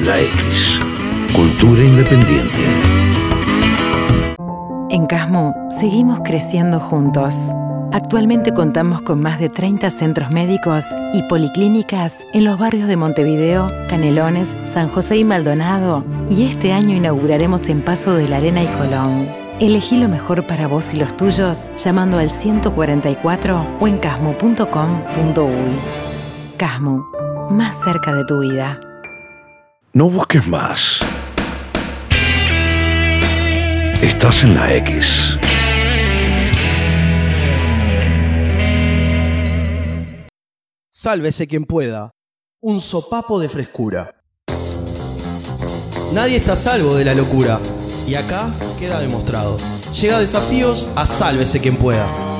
La X. Cultura independiente. En Casmo seguimos creciendo juntos. Actualmente contamos con más de 30 centros médicos y policlínicas en los barrios de Montevideo, Canelones, San José y Maldonado. Y este año inauguraremos en Paso de la Arena y Colón. Elegí lo mejor para vos y los tuyos llamando al 144 o en casmo.com.uy. Casmo, más cerca de tu vida. No busques más. Estás en la X. Sálvese quien pueda. Un sopapo de frescura. Nadie está salvo de la locura. Y acá queda demostrado. Llega desafíos a sálvese quien pueda.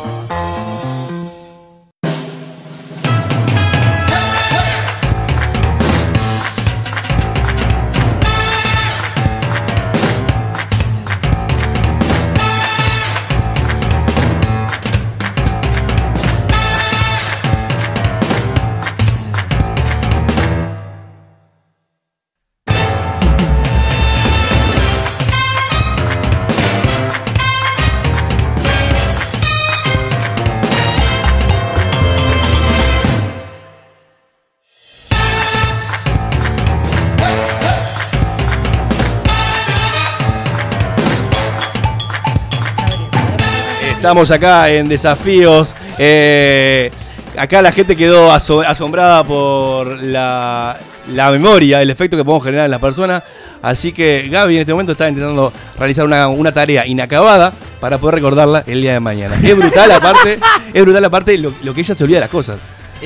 Estamos acá en desafíos. eh, acá la gente quedó aso- asombrada por la, la memoria, el efecto que podemos generar en las personas. Así que Gaby en este momento está intentando realizar una, una tarea inacabada para poder recordarla el día de mañana. Es brutal aparte, es brutal aparte lo, lo que ella se olvida de las cosas.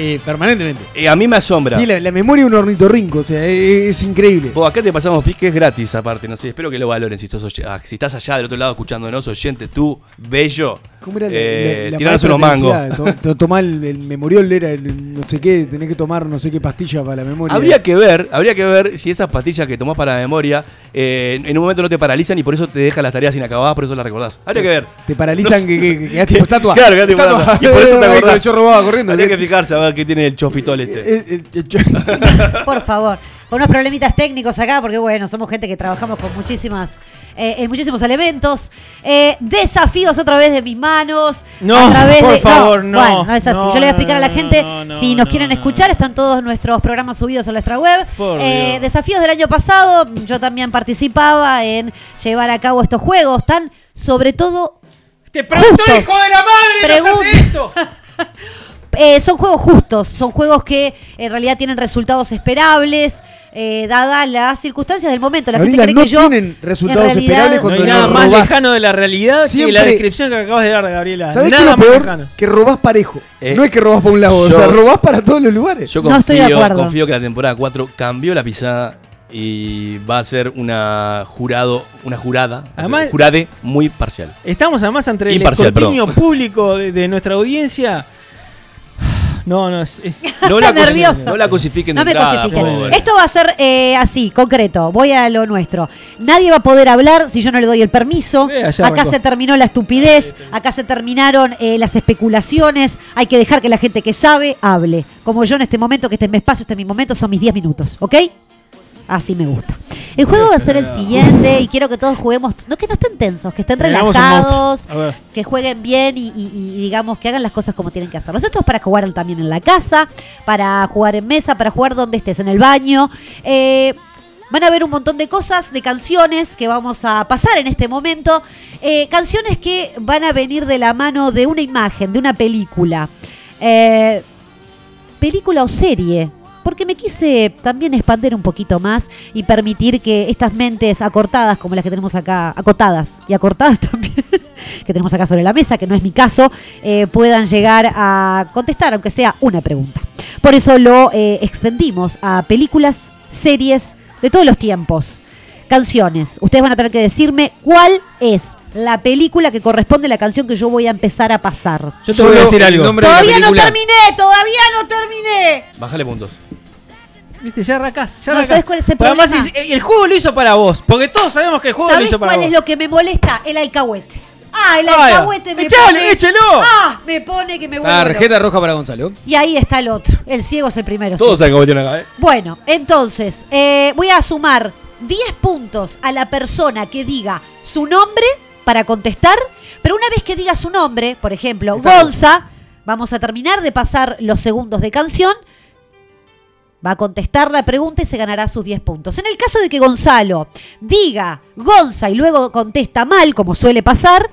Eh, permanentemente. Eh, a mí me asombra. Tiene la, la memoria de un ornitorrinco, o sea, es, es increíble. Vos, acá te pasamos pique, es gratis aparte, no sé, espero que lo valoren si, estás ah, si estás allá del otro lado escuchándonos, oyente, tú, bello. ¿Cómo era la- eh, la, la unos mangos. decía, to- to- tomá el, el memoriol, era el no sé qué, tenés que tomar no sé qué pastilla para la memoria. Habría que ver, habría que ver si esas pastillas que tomás para la memoria eh, en un momento no te paralizan y por eso te dejan las tareas inacabadas, por eso las recordás. Habría que ver. Te paralizan que, que, que quedás tipo *laughs* estatua. Claro, quedás tipo Estatua. Y por eso te acordás. Yo robaba corriendo. Habría que fijarse a ver qué tiene el chofitol este. *laughs* Por favor. Con unos problemitas técnicos acá, porque bueno, somos gente que trabajamos con muchísimas, eh, en muchísimos elementos. Eh, desafíos otra vez de mis manos. No, a través por de- favor, no. Bueno, no es así. No, Yo le voy a no, explicar a la no, gente no, no, si nos no, quieren no. escuchar. Están todos nuestros programas subidos a nuestra web. Por Eh, Dios. desafíos del año pasado, yo también participaba en llevar a cabo estos juegos tan, sobre todo, Te pregunto, Justos. hijo de la madre, no haces esto. *laughs* Eh, son juegos justos, son juegos que en realidad tienen resultados esperables, eh, dadas las circunstancias del momento. La gente cree no que yo. tienen resultados realidad- esperables No cuando hay lo nada más lejano de la realidad que la Siempre- descripción que acabas de dar, Gabriela. ¿Sabés qué nada es lo más peor? lejano. Que robás parejo. Eh, no es que robás para un lado, o yo- sea, robás para todos los lugares. Yo No estoy de confío, acuerdo. confío que la temporada 4 cambió la pisada y va a ser una jurado, una jurada, Además- un jurade muy parcial. Estamos además entre el escrutinio público de, de nuestra audiencia. No, no, es. es- *laughs* No la, nervioso. no la cosifiquen de No me entrada, cosifiquen. Esto va a ser eh, así, concreto. Voy a lo nuestro. Nadie va a poder hablar si yo no le doy el permiso. Eh, allá acá arrancó. se terminó la estupidez. Acá se terminaron eh, las especulaciones. Hay que dejar que la gente que sabe hable. Como yo en este momento, que este es mi espacio, este es mi momento, son mis 10 minutos. ¿Ok? Así me gusta. El juego va a ser el siguiente y quiero que todos juguemos, no que no estén tensos, que estén relajados, que jueguen bien y, y- y digamos que hagan las cosas como tienen que hacerlos. Esto es para jugar también en la casa, para jugar en mesa, para jugar donde estés, en el baño. Eh, Van a ver un montón de cosas, de canciones que vamos a pasar en este momento. Eh, canciones que van a venir de la mano de una imagen, de una película. Eh, película o serie. Porque me quise también expandir un poquito más y permitir que estas mentes acortadas, como las que tenemos acá, acotadas y acortadas *laughs* también, que tenemos acá sobre la mesa, que no es mi caso, eh, puedan llegar a contestar, aunque sea una pregunta. Por eso lo eh, extendimos a películas, series de todos los tiempos, canciones. Ustedes van a tener que decirme cuál es la película que corresponde a la canción que yo voy a empezar a pasar. Yo te voy a decir algo. de Todavía no terminé, todavía no terminé. Bájale puntos. Viste, ya arrancás. Ya No, arrancás. ¿sabes cuál es el Pero además, problema? el el juego lo hizo para vos. Porque todos sabemos que el juego lo ¿Sabes hizo para cuál vos. es lo que me molesta? El alcahuete. Ah, el Vaya. alcahuete me Echale, pone. échelo. Ah, me pone que me vuelvo. Tarjeta roja para Gonzalo. Y ahí está el otro. El ciego es el primero. Todos sí. saben cómo tienen acá, ¿eh? Bueno, entonces, eh, voy a sumar 10 puntos a la persona que diga su nombre para contestar, pero una vez que diga su nombre, por ejemplo, Está Gonza, vamos a terminar de pasar los segundos de canción, va a contestar la pregunta y se ganará sus 10 puntos. En el caso de que Gonzalo diga Gonza y luego contesta mal, como suele pasar,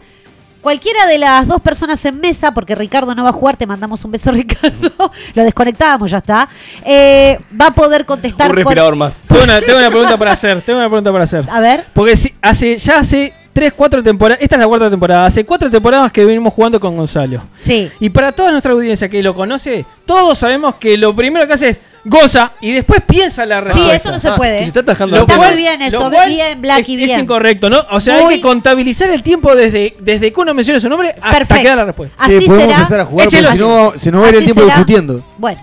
Cualquiera de las dos personas en mesa, porque Ricardo no va a jugar, te mandamos un beso, *laughs* Ricardo. Lo desconectábamos, ya está. Eh, va a poder contestar. Un respirador más. Tengo una, tengo una pregunta para hacer. Tengo una pregunta para hacer. A ver. Porque si, hace, ya hace 3, 4 temporadas. Esta es la cuarta temporada. Hace 4 temporadas que venimos jugando con Gonzalo. Sí. Y para toda nuestra audiencia que lo conoce, todos sabemos que lo primero que hace es goza y después piensa la Sí, respuesta. eso no se puede. que se está atajando Lo Está cual- muy bien lo eso, cual bien, Black es, y es bien. incorrecto, ¿no? O sea, Muy- hay que contabilizar el tiempo desde, desde que uno menciona su nombre hasta Perfecto. que da la respuesta. Así Sí, podemos será. empezar a jugar Échelo porque si no se nos va a ir el tiempo será. discutiendo. Bueno,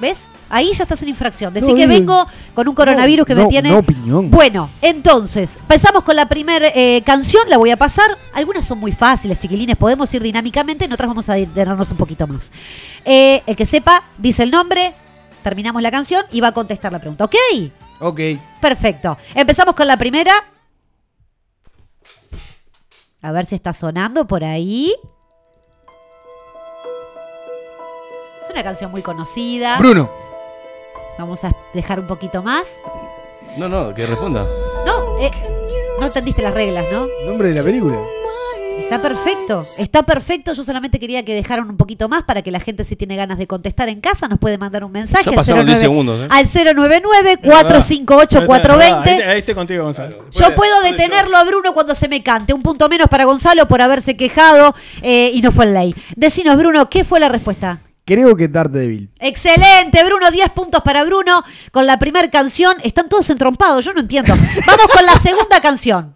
¿ves? Ahí ya estás en infracción. Decí No, que vengo con un coronavirus que me no, tiene. no opinión. Bueno, entonces, empezamos con la primera canción, la voy a pasar. Algunas son muy fáciles, chiquilines, podemos ir dinámicamente, en otras vamos a detenernos un poquito más. Eh, el que sepa, dice el nombre, terminamos la canción y va a contestar la pregunta, ¿ok? Ok. Perfecto. Empezamos con la primera. A ver si está sonando por ahí. Es una canción muy conocida. Bruno. Vamos a dejar un poquito más. No, no, que responda. No, eh, no entendiste las reglas, ¿no? Nombre de la película. Está perfecto, está perfecto. Yo solamente quería que dejaran un poquito más para que la gente, si tiene ganas de contestar en casa, nos puede mandar un mensaje Ya al pasaron 10 09 segundos, ¿eh? al 099-458-420. Ahí, ahí estoy contigo, Gonzalo. Yo puedo detenerlo a Bruno cuando se me cante. Un punto menos para Gonzalo por haberse quejado eh, y no fue en ley. Decinos, Bruno, ¿qué fue la respuesta? Creo que Daredevil. Excelente, Bruno, 10 puntos para Bruno con la primera canción. Están todos entrompados, yo no entiendo. Vamos con la segunda canción.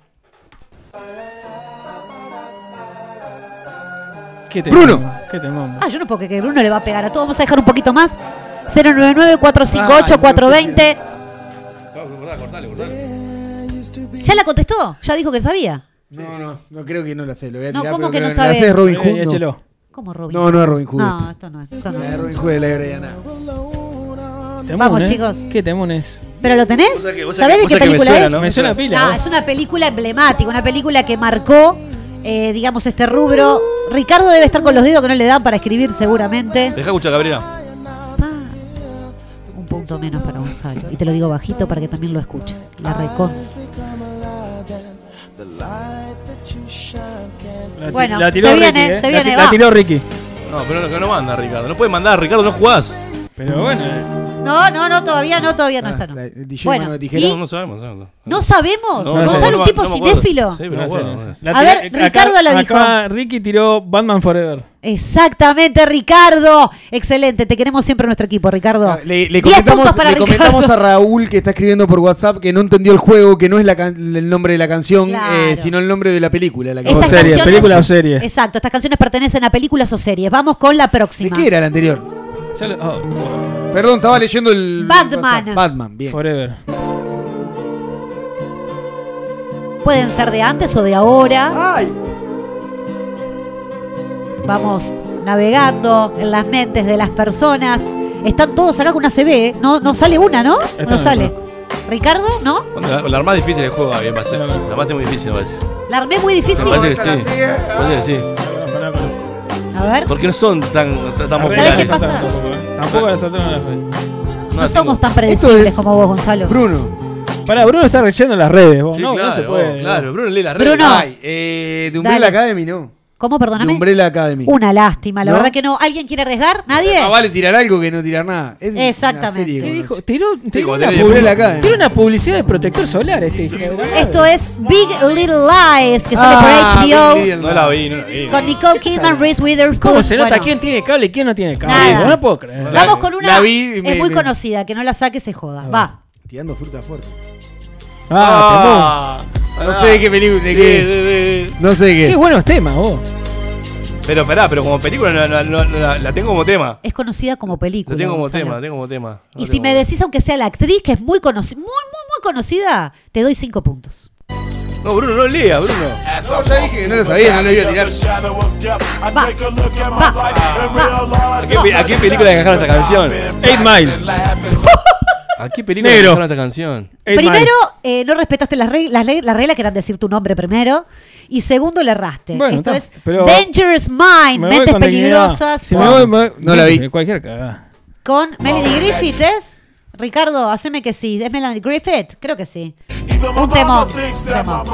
¿Qué Bruno. ¿Qué temón? Ah, yo no puedo creer que Bruno le va a pegar a todos. Vamos a dejar un poquito más. 099-458-420. ¿Ya la contestó? ¿Ya dijo que sabía? No, no, no creo que no la sé. Lo voy a No, tirar, ¿cómo pero que no creo sabe? ¿La sé Robin Eh, no. No, no es Robin Hood. No, esto no es. Esto no La de es. Robin Hood es la de Brianna. Temón, Vamos, ¿eh? chicos. ¿Qué temón es? ¿Pero lo tenés? Vos sabés que- vos ¿Sabés sabés de que- qué que me película suena, es? ¿no? Me suena pila. No, ¿eh? es una película emblemática, una película que marcó, eh, digamos, este rubro. Ricardo debe estar con los dedos que no le dan para escribir seguramente. Deja escuchar, Gabriela. Un punto menos para Gonzalo. Y te lo digo bajito para que también lo escuches. La recon. La, Bueno, la tiró se Ricky, viene, ¿eh? se La viene, ti- va. La tiró Ricky. No, pero no, que no manda Ricardo. No puede mandar, Ricardo, no jugás. Pero bueno. eh. No, no, no, todavía no, todavía no está. No. Bueno, de. No, no sabemos. No, no. ¿No sabemos? No, Gonzalo, un tipo cinéfilo. Sí, pero no me No sé, acuerdo, no no sé. sé. La A ver, acá- Ricardo la dijo. Acá Ricky tiró Batman Forever. Exactamente, Ricardo. Excelente, te queremos siempre en nuestro equipo, Ricardo. Ah, Le, le 10 comentamos, le comentamos a Raúl que está escribiendo por WhatsApp que no entendió el juego, que no es la el nombre de la canción, Claro. eh, sino el nombre de la película. La O serie, película o serie. Exacto, estas canciones pertenecen a películas o series. Vamos con la ¿De próxima. qué era la anterior? Ya lo- oh, oh, Perdón, estaba leyendo el. Batman. Batman, bien. Forever. Pueden ser de antes o de ahora. ¡Ay! Vamos navegando en las mentes de las personas. Están todos acá con una CB. No, no sale una, ¿no? Esta no sale. Ricardo, ¿no? La, la más difícil del juego, bien, va a ser. La más muy difícil, me parece. La armé muy difícil. Me parece que sí. Me parece que sí. A ver, Porque no son tan, tan, ¿Sabés qué populares. pasa? Tampoco, la saltaron a la fe. no la somos tan predecibles es como vos, Gonzalo. Bruno. Pará, Bruno está en las redes. vos, Sí, no, claro, no se puede. claro, Bruno lee las Bruno. redes. Ay, eh, de Umbrella Dale. Academy, no. ¿Cómo, De perdóname? Umbrella Academy. Una lástima, la ¿No? verdad que no. ¿Alguien quiere arriesgar? ¿Nadie? Más vale tirar algo que no tirar nada. Es Exactamente. serie ¿Qué dijo? Tiró, tiró una, tenés publi- Umbrella Academy. tiró una publicidad de protector solar este hijo de Esto es Big Little Lies, que sale Ah, por HBO. Little No la vi, no la vi. Con Nicole Kidman, Reese Witherspoon. ¿Cómo se nota Bueno, quién tiene cable y quién no tiene cable? Nada. Eso no puedo creer. Vamos con una. La vi me- es muy me- conocida, que no la saque se joda. Va. Tirando fruta fuerte. Ah, No sé de qué película, de qué es. No sé de qué qué es. buenos temas, vos. Pero esperá, pero como película no, no, no, no, la, la tengo como tema. Es conocida como película. La tengo como Gonzalo. tema, la tengo como tema. Y si tengo me como- decís, aunque sea la actriz, que es muy conocida, muy, muy, muy conocida, te doy cinco puntos. No, Bruno, no lea, Bruno. No, ya dije que no lo sabía, no lo iba a tirar. Va, va. ¿A qué, pe- a qué película encajaron esta canción? Eight Mile. *laughs* ¿A qué película Negro. esta canción? Eight Primero, eh, no respetaste las, reg- las, reg- las reglas que eran decir tu nombre primero. Y segundo, le erraste. Bueno, Esto está, es pero- Dangerous Mind, Me voy Mentes con dignidad. Peligrosas. Si con, me voy, me voy- No la vi. Cualquier cagada. con Melanie Griffith, ¿es? Ricardo, haceme que sí. ¿Es Melanie Griffith? Creo que sí. Un temón. un temón.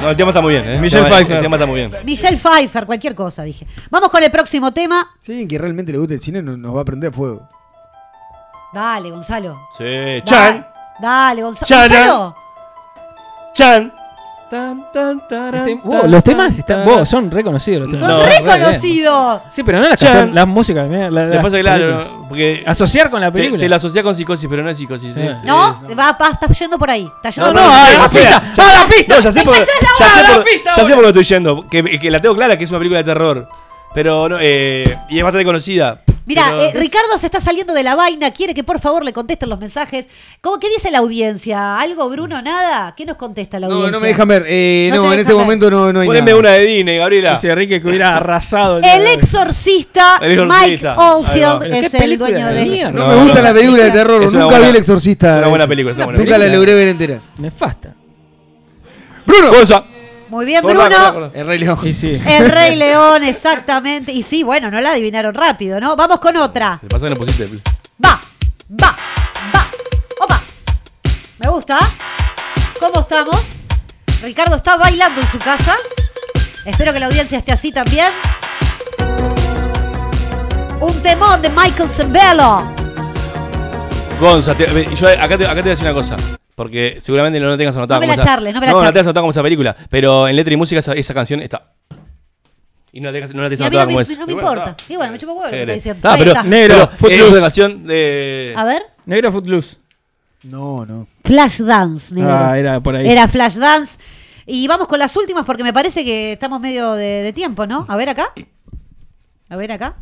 No, el tema está muy bien, ¿eh? Michelle El tema- Pfeiffer. El tema está muy bien. Michelle Pfeiffer, cualquier cosa, dije. Vamos con el próximo tema. Si alguien que realmente le gusta el cine no- nos va a prender fuego. Dale, Gonzalo. Sí. Da- Chan, Dale, Gonza- Chan. Gonzalo. chan. Tan, tan, taran, Este- tan, los temas están, vos, son reconocidos. Los temas. Son No, reconocidos. Sí, pero no canciones, las músicas. mira, la- que las pasa claro, no, porque Asociar con la película. te la asociás con psicosis, pero no es psicosis. Sí. es- No, es- va, va, está yendo por ahí. Está yendo No, por no, ahí. ah, la ya sé, pista, ya- ¡ah, la pista! No, ya sé por, ¡Me cachás la ya sé por- la pista, ya sé por lo que estoy yendo. Que, que la tengo clara que es una película de terror. Pero no, eh, y es bastante conocida. Mira, Pero- eh, Ricardo se está saliendo de la vaina, quiere que por favor le contesten los mensajes. ¿Cómo qué dice la audiencia? ¿Algo, Bruno? ¿Nada? ¿Qué nos contesta la No, audiencia? no me dejan ver. Eh, No no, en este ver. momento no, no hay Poneme nada. una de Disney, Gabriela. Dice Enrique que hubiera arrasado. El exorcista, *laughs* El Mike Exorcista. Oldfield es el película dueño de. No, me gusta la película de terror. Es una Nunca vi buena- El Exorcista. es una buena película, es una buena Nunca la película. logré ver entera. Nefasta. ¡Bruno! Gonza. Muy bien, Bruno. El Rey León. Y sí. El Rey *laughs* León, exactamente. Y sí, bueno, no la adivinaron rápido, ¿no? Vamos con otra. Me pasa que no pusiste. Va, va, va. Opa. Me gusta. ¿Cómo estamos? Ricardo está bailando en su casa. Espero que la audiencia esté así también. Un temón de Michael Zembello. Gonza, te- yo acá te, acá te voy a decir una cosa. Porque seguramente no lo tengas anotado. No me la charles, no me la No, no tengas anotado como esa película. Pero en letra y música esa, esa canción está. Y no la tengas, no la tengas anotada no como me, es. no me importa. Y bueno, me chupo huevo lo que Eh, diciendo. está, Ahí pero. Negro, Footloose. es una canción de. A ver. Negro Footloose. No, no. Flash Dance, negro. Ah, era por ahí. Era Flash Dance. Y vamos con las últimas porque me parece que estamos medio de, de tiempo, ¿no? A ver acá. A ver acá.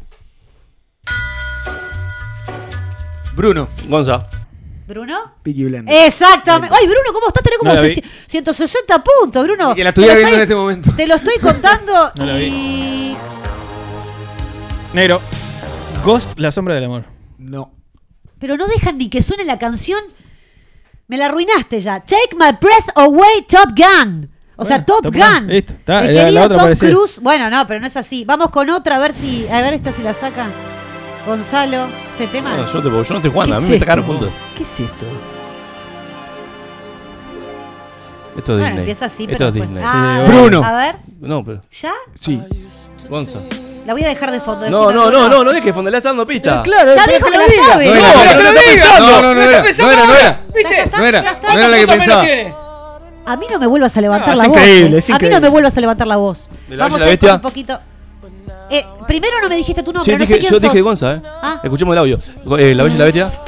Bruno. Gonza. Bruno. Peaky Blinders. Exactamente. Ay, Bruno, ¿cómo estás? Tenés como No la vi. 160 puntos, Bruno. Que la estuviera viendo en este momento. Te lo estoy contando *laughs* No la vi. y... Negro. Ghost, la sombra del amor. No. Pero no dejan ni que suene la canción. Me la arruinaste ya. Take my breath away, Top Gun. O sea, Top, Top Gun. Gun, listo, está, El la querido otra Tom. Cruise. Bueno, no, pero no es así. Vamos con otra a ver si. A ver esta si la saca. Gonzalo, este tema. No, yo, no te, yo no estoy jugando, ¿Qué a mí es me sacaron puntos. ¿Qué es esto? Esto es Bueno, Disney. empieza así, Esto pero es después- Disney. Ah, Sí, Bruno. A ver, No, pero. ¿ya? Sí. Gonza. La voy a dejar de fondo. No, decime, no, Bruno. no, no, no dejes fondo, le estás dando pista. Claro, Ya dijo que la diga. sabe. No No, pero no diga. No, no, no era. está No era, no era. ¿Viste? Ya está, No era. ya está. No era la que ¿Cuántos menos pensaba. A mí no me vuelvas a levantar No, es la voz. increíble, eh. es A mí no increíble. me vuelvas a levantar la voz. ¿De la Vamos Bella a y la ir con Bestia? un poquito. Eh, primero no me dijiste tu nombre, Sí, no dije, sé quién yo sos. dije Gonza, ¿eh? Ah. Escuchemos el audio. Eh, la Bella y la Bestia. *laughs*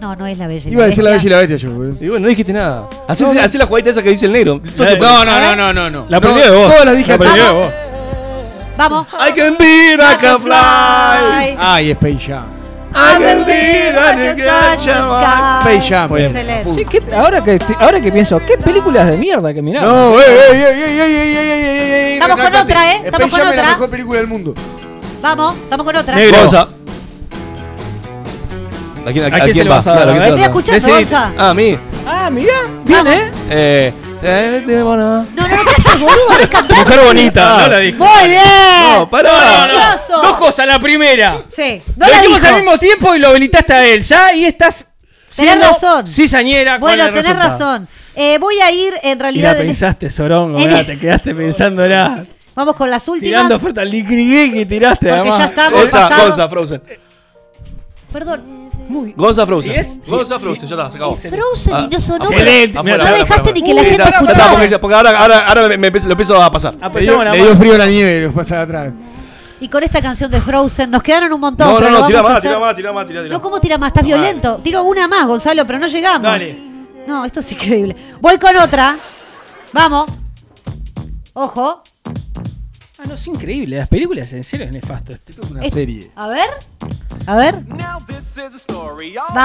No, no es la bella. y Iba a decir la bella y la bestia yo, boludo. Y bueno, no dijiste nada. Hacé, hacé la jugadita esa que dice el negro. Todo te- No, no, no, no, no, no. La No, aprendió de vos. Todas las dije La aprendió de vos. Vamos. I can be, I can fly. Ay. Ay, Space Jam. I can be, I can catch a Space Jam. Muy bien. Excelente. ¿Qué- qué- ahora, que, ahora que pienso, ¿qué películas de mierda que miramos? No, ey, ey, ey, ey, ey, ey, ey, ey, ey, ey, Vamos con retráctate. otra, ¿eh? Space Estamos con Jam es la otra. mejor película del mundo. Vamos, estamos con otra. Negro. Gonza. ¿A quién, a, ¿A a quién se le va? vas a dar? Claro, ¿a A quién se Estoy le escuchando, Decí- Gonza. va? Ah, a mí. Ah, mira. Bien. ¿eh? Eh, eh, van a- No, no, no te boludo, no cantar. Mujer bonita. No la dijo. Muy bien. No, pará. Dos cosas. La primera. Sí, no lo la dijimos dijo. al mismo tiempo y lo habilitaste a él. Ya ahí estás. Tenés siendo razón. Cizañera. con Bueno, tenés resultado. razón. Eh, voy a ir en Y la realidad. en- pensaste, Sorongo. en- mirá, te quedaste pensándola. Vamos con las últimas. Tirando oferta al que tiraste. Porque ya además. estamos pasados. Gonza Frozen. Perdón. Gonza Frozen. Es- Gonza Frozen, ya está, se acabó. Frozen y no sonó. afuera, Excelente. afuera, No afuera, dejaste afuera. ni que la gente está, está, escuchara. porque, ya- porque ahora, ahora, ahora me, me empiezo- lo empiezo a pasar. Le dio, Apretamos la le dio frío la nieve y los pasa atrás. Y con esta canción de Frozen nos quedaron un montón. No, pero no, lo no, tira vamos a más, hacer- tira más, tira más. No, ¿cómo tira más? Estás violento. Tiro una más, Gonzalo, pero no llegamos. Dale. No, esto es increíble. Voy con otra. Vamos. Ojo. Ah, no, es increíble. Las películas en serio es nefasto. esto. Una Es- serie. A ver. A ver.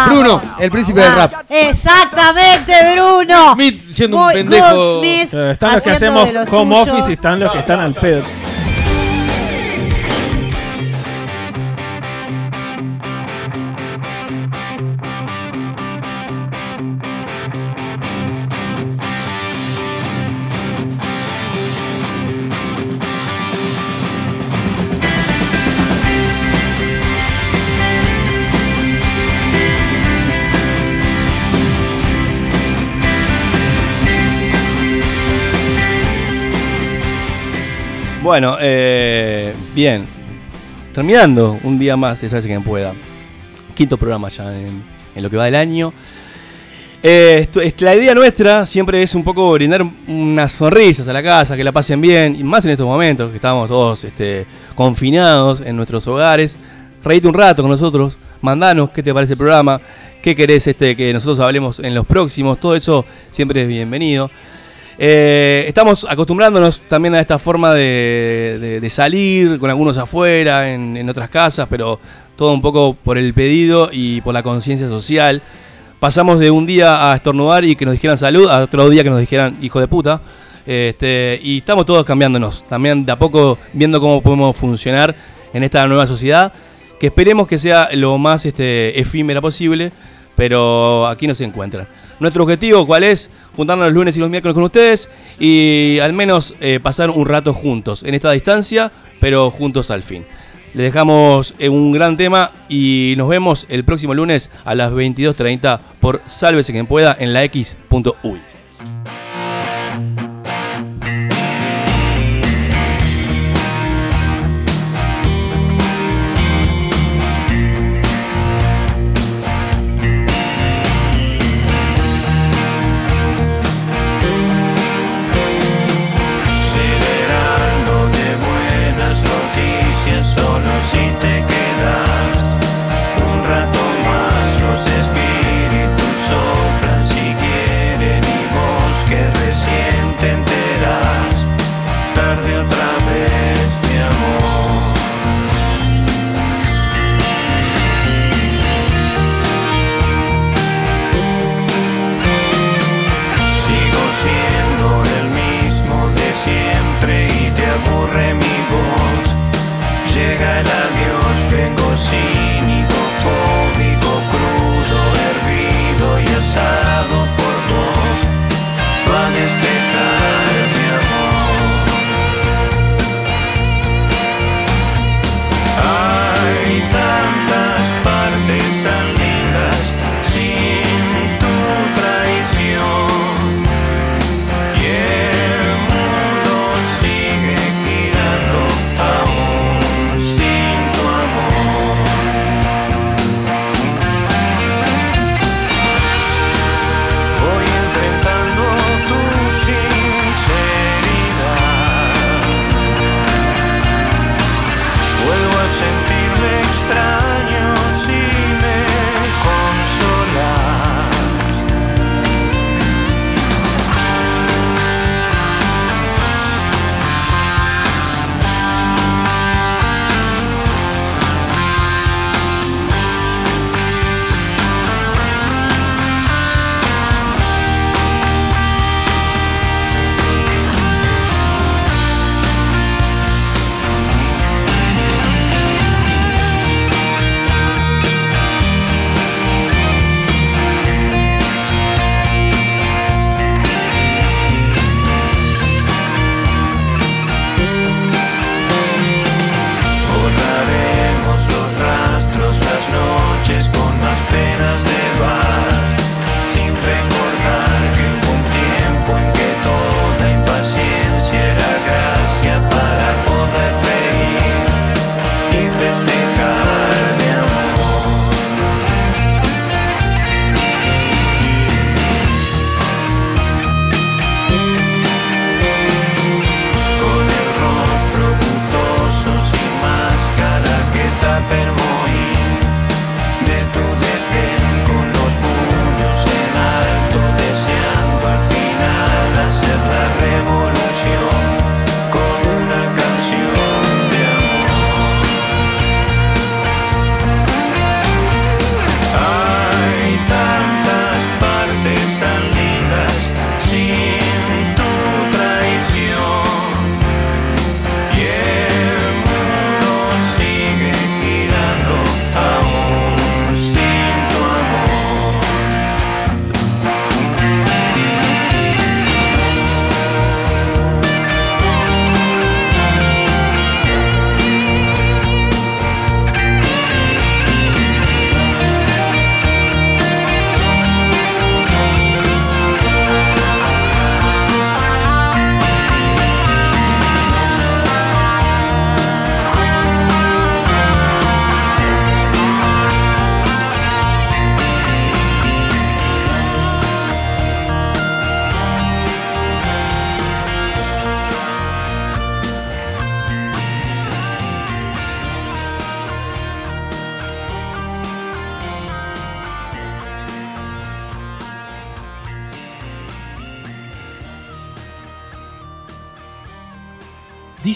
Bruno, el príncipe del Ah, rap. Exactamente, Bruno. Smith siendo Muy- un pendejo. Claro, están los que haciendo hacemos lo home suyo. office y están los que están al pedo. Bueno, eh, bien. Terminando un día más, de Sabes quien pueda. Quinto programa ya en, lo que va del año. Eh, la idea nuestra siempre es un poco brindar unas sonrisas a la casa, que la pasen bien, y más en estos momentos que estamos todos este, confinados en nuestros hogares. Reíte un rato con nosotros, mandanos qué te parece el programa, qué querés este, que nosotros hablemos en los próximos, todo eso siempre es bienvenido. Eh, estamos acostumbrándonos también a esta forma de, salir con algunos afuera, en, en otras casas, pero todo un poco por el pedido y por la conciencia social. Pasamos de un día a estornudar y que nos dijeran salud, a otro día que nos dijeran hijo de puta. Este, y estamos todos cambiándonos, también de a poco viendo cómo podemos funcionar en esta nueva sociedad, que esperemos que sea lo más este, efímera posible, pero aquí nos encuentran. Nuestro objetivo, ¿cuál es? Juntarnos los lunes y los miércoles con ustedes y al menos eh, pasar un rato juntos, en esta distancia, pero juntos al fin. Les dejamos eh, un gran tema y nos vemos el próximo lunes a las 22.30 por Sálvese quien pueda en la X.uy.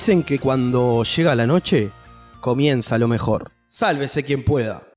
Dicen que cuando llega la noche, comienza lo mejor. Sálvese quien pueda.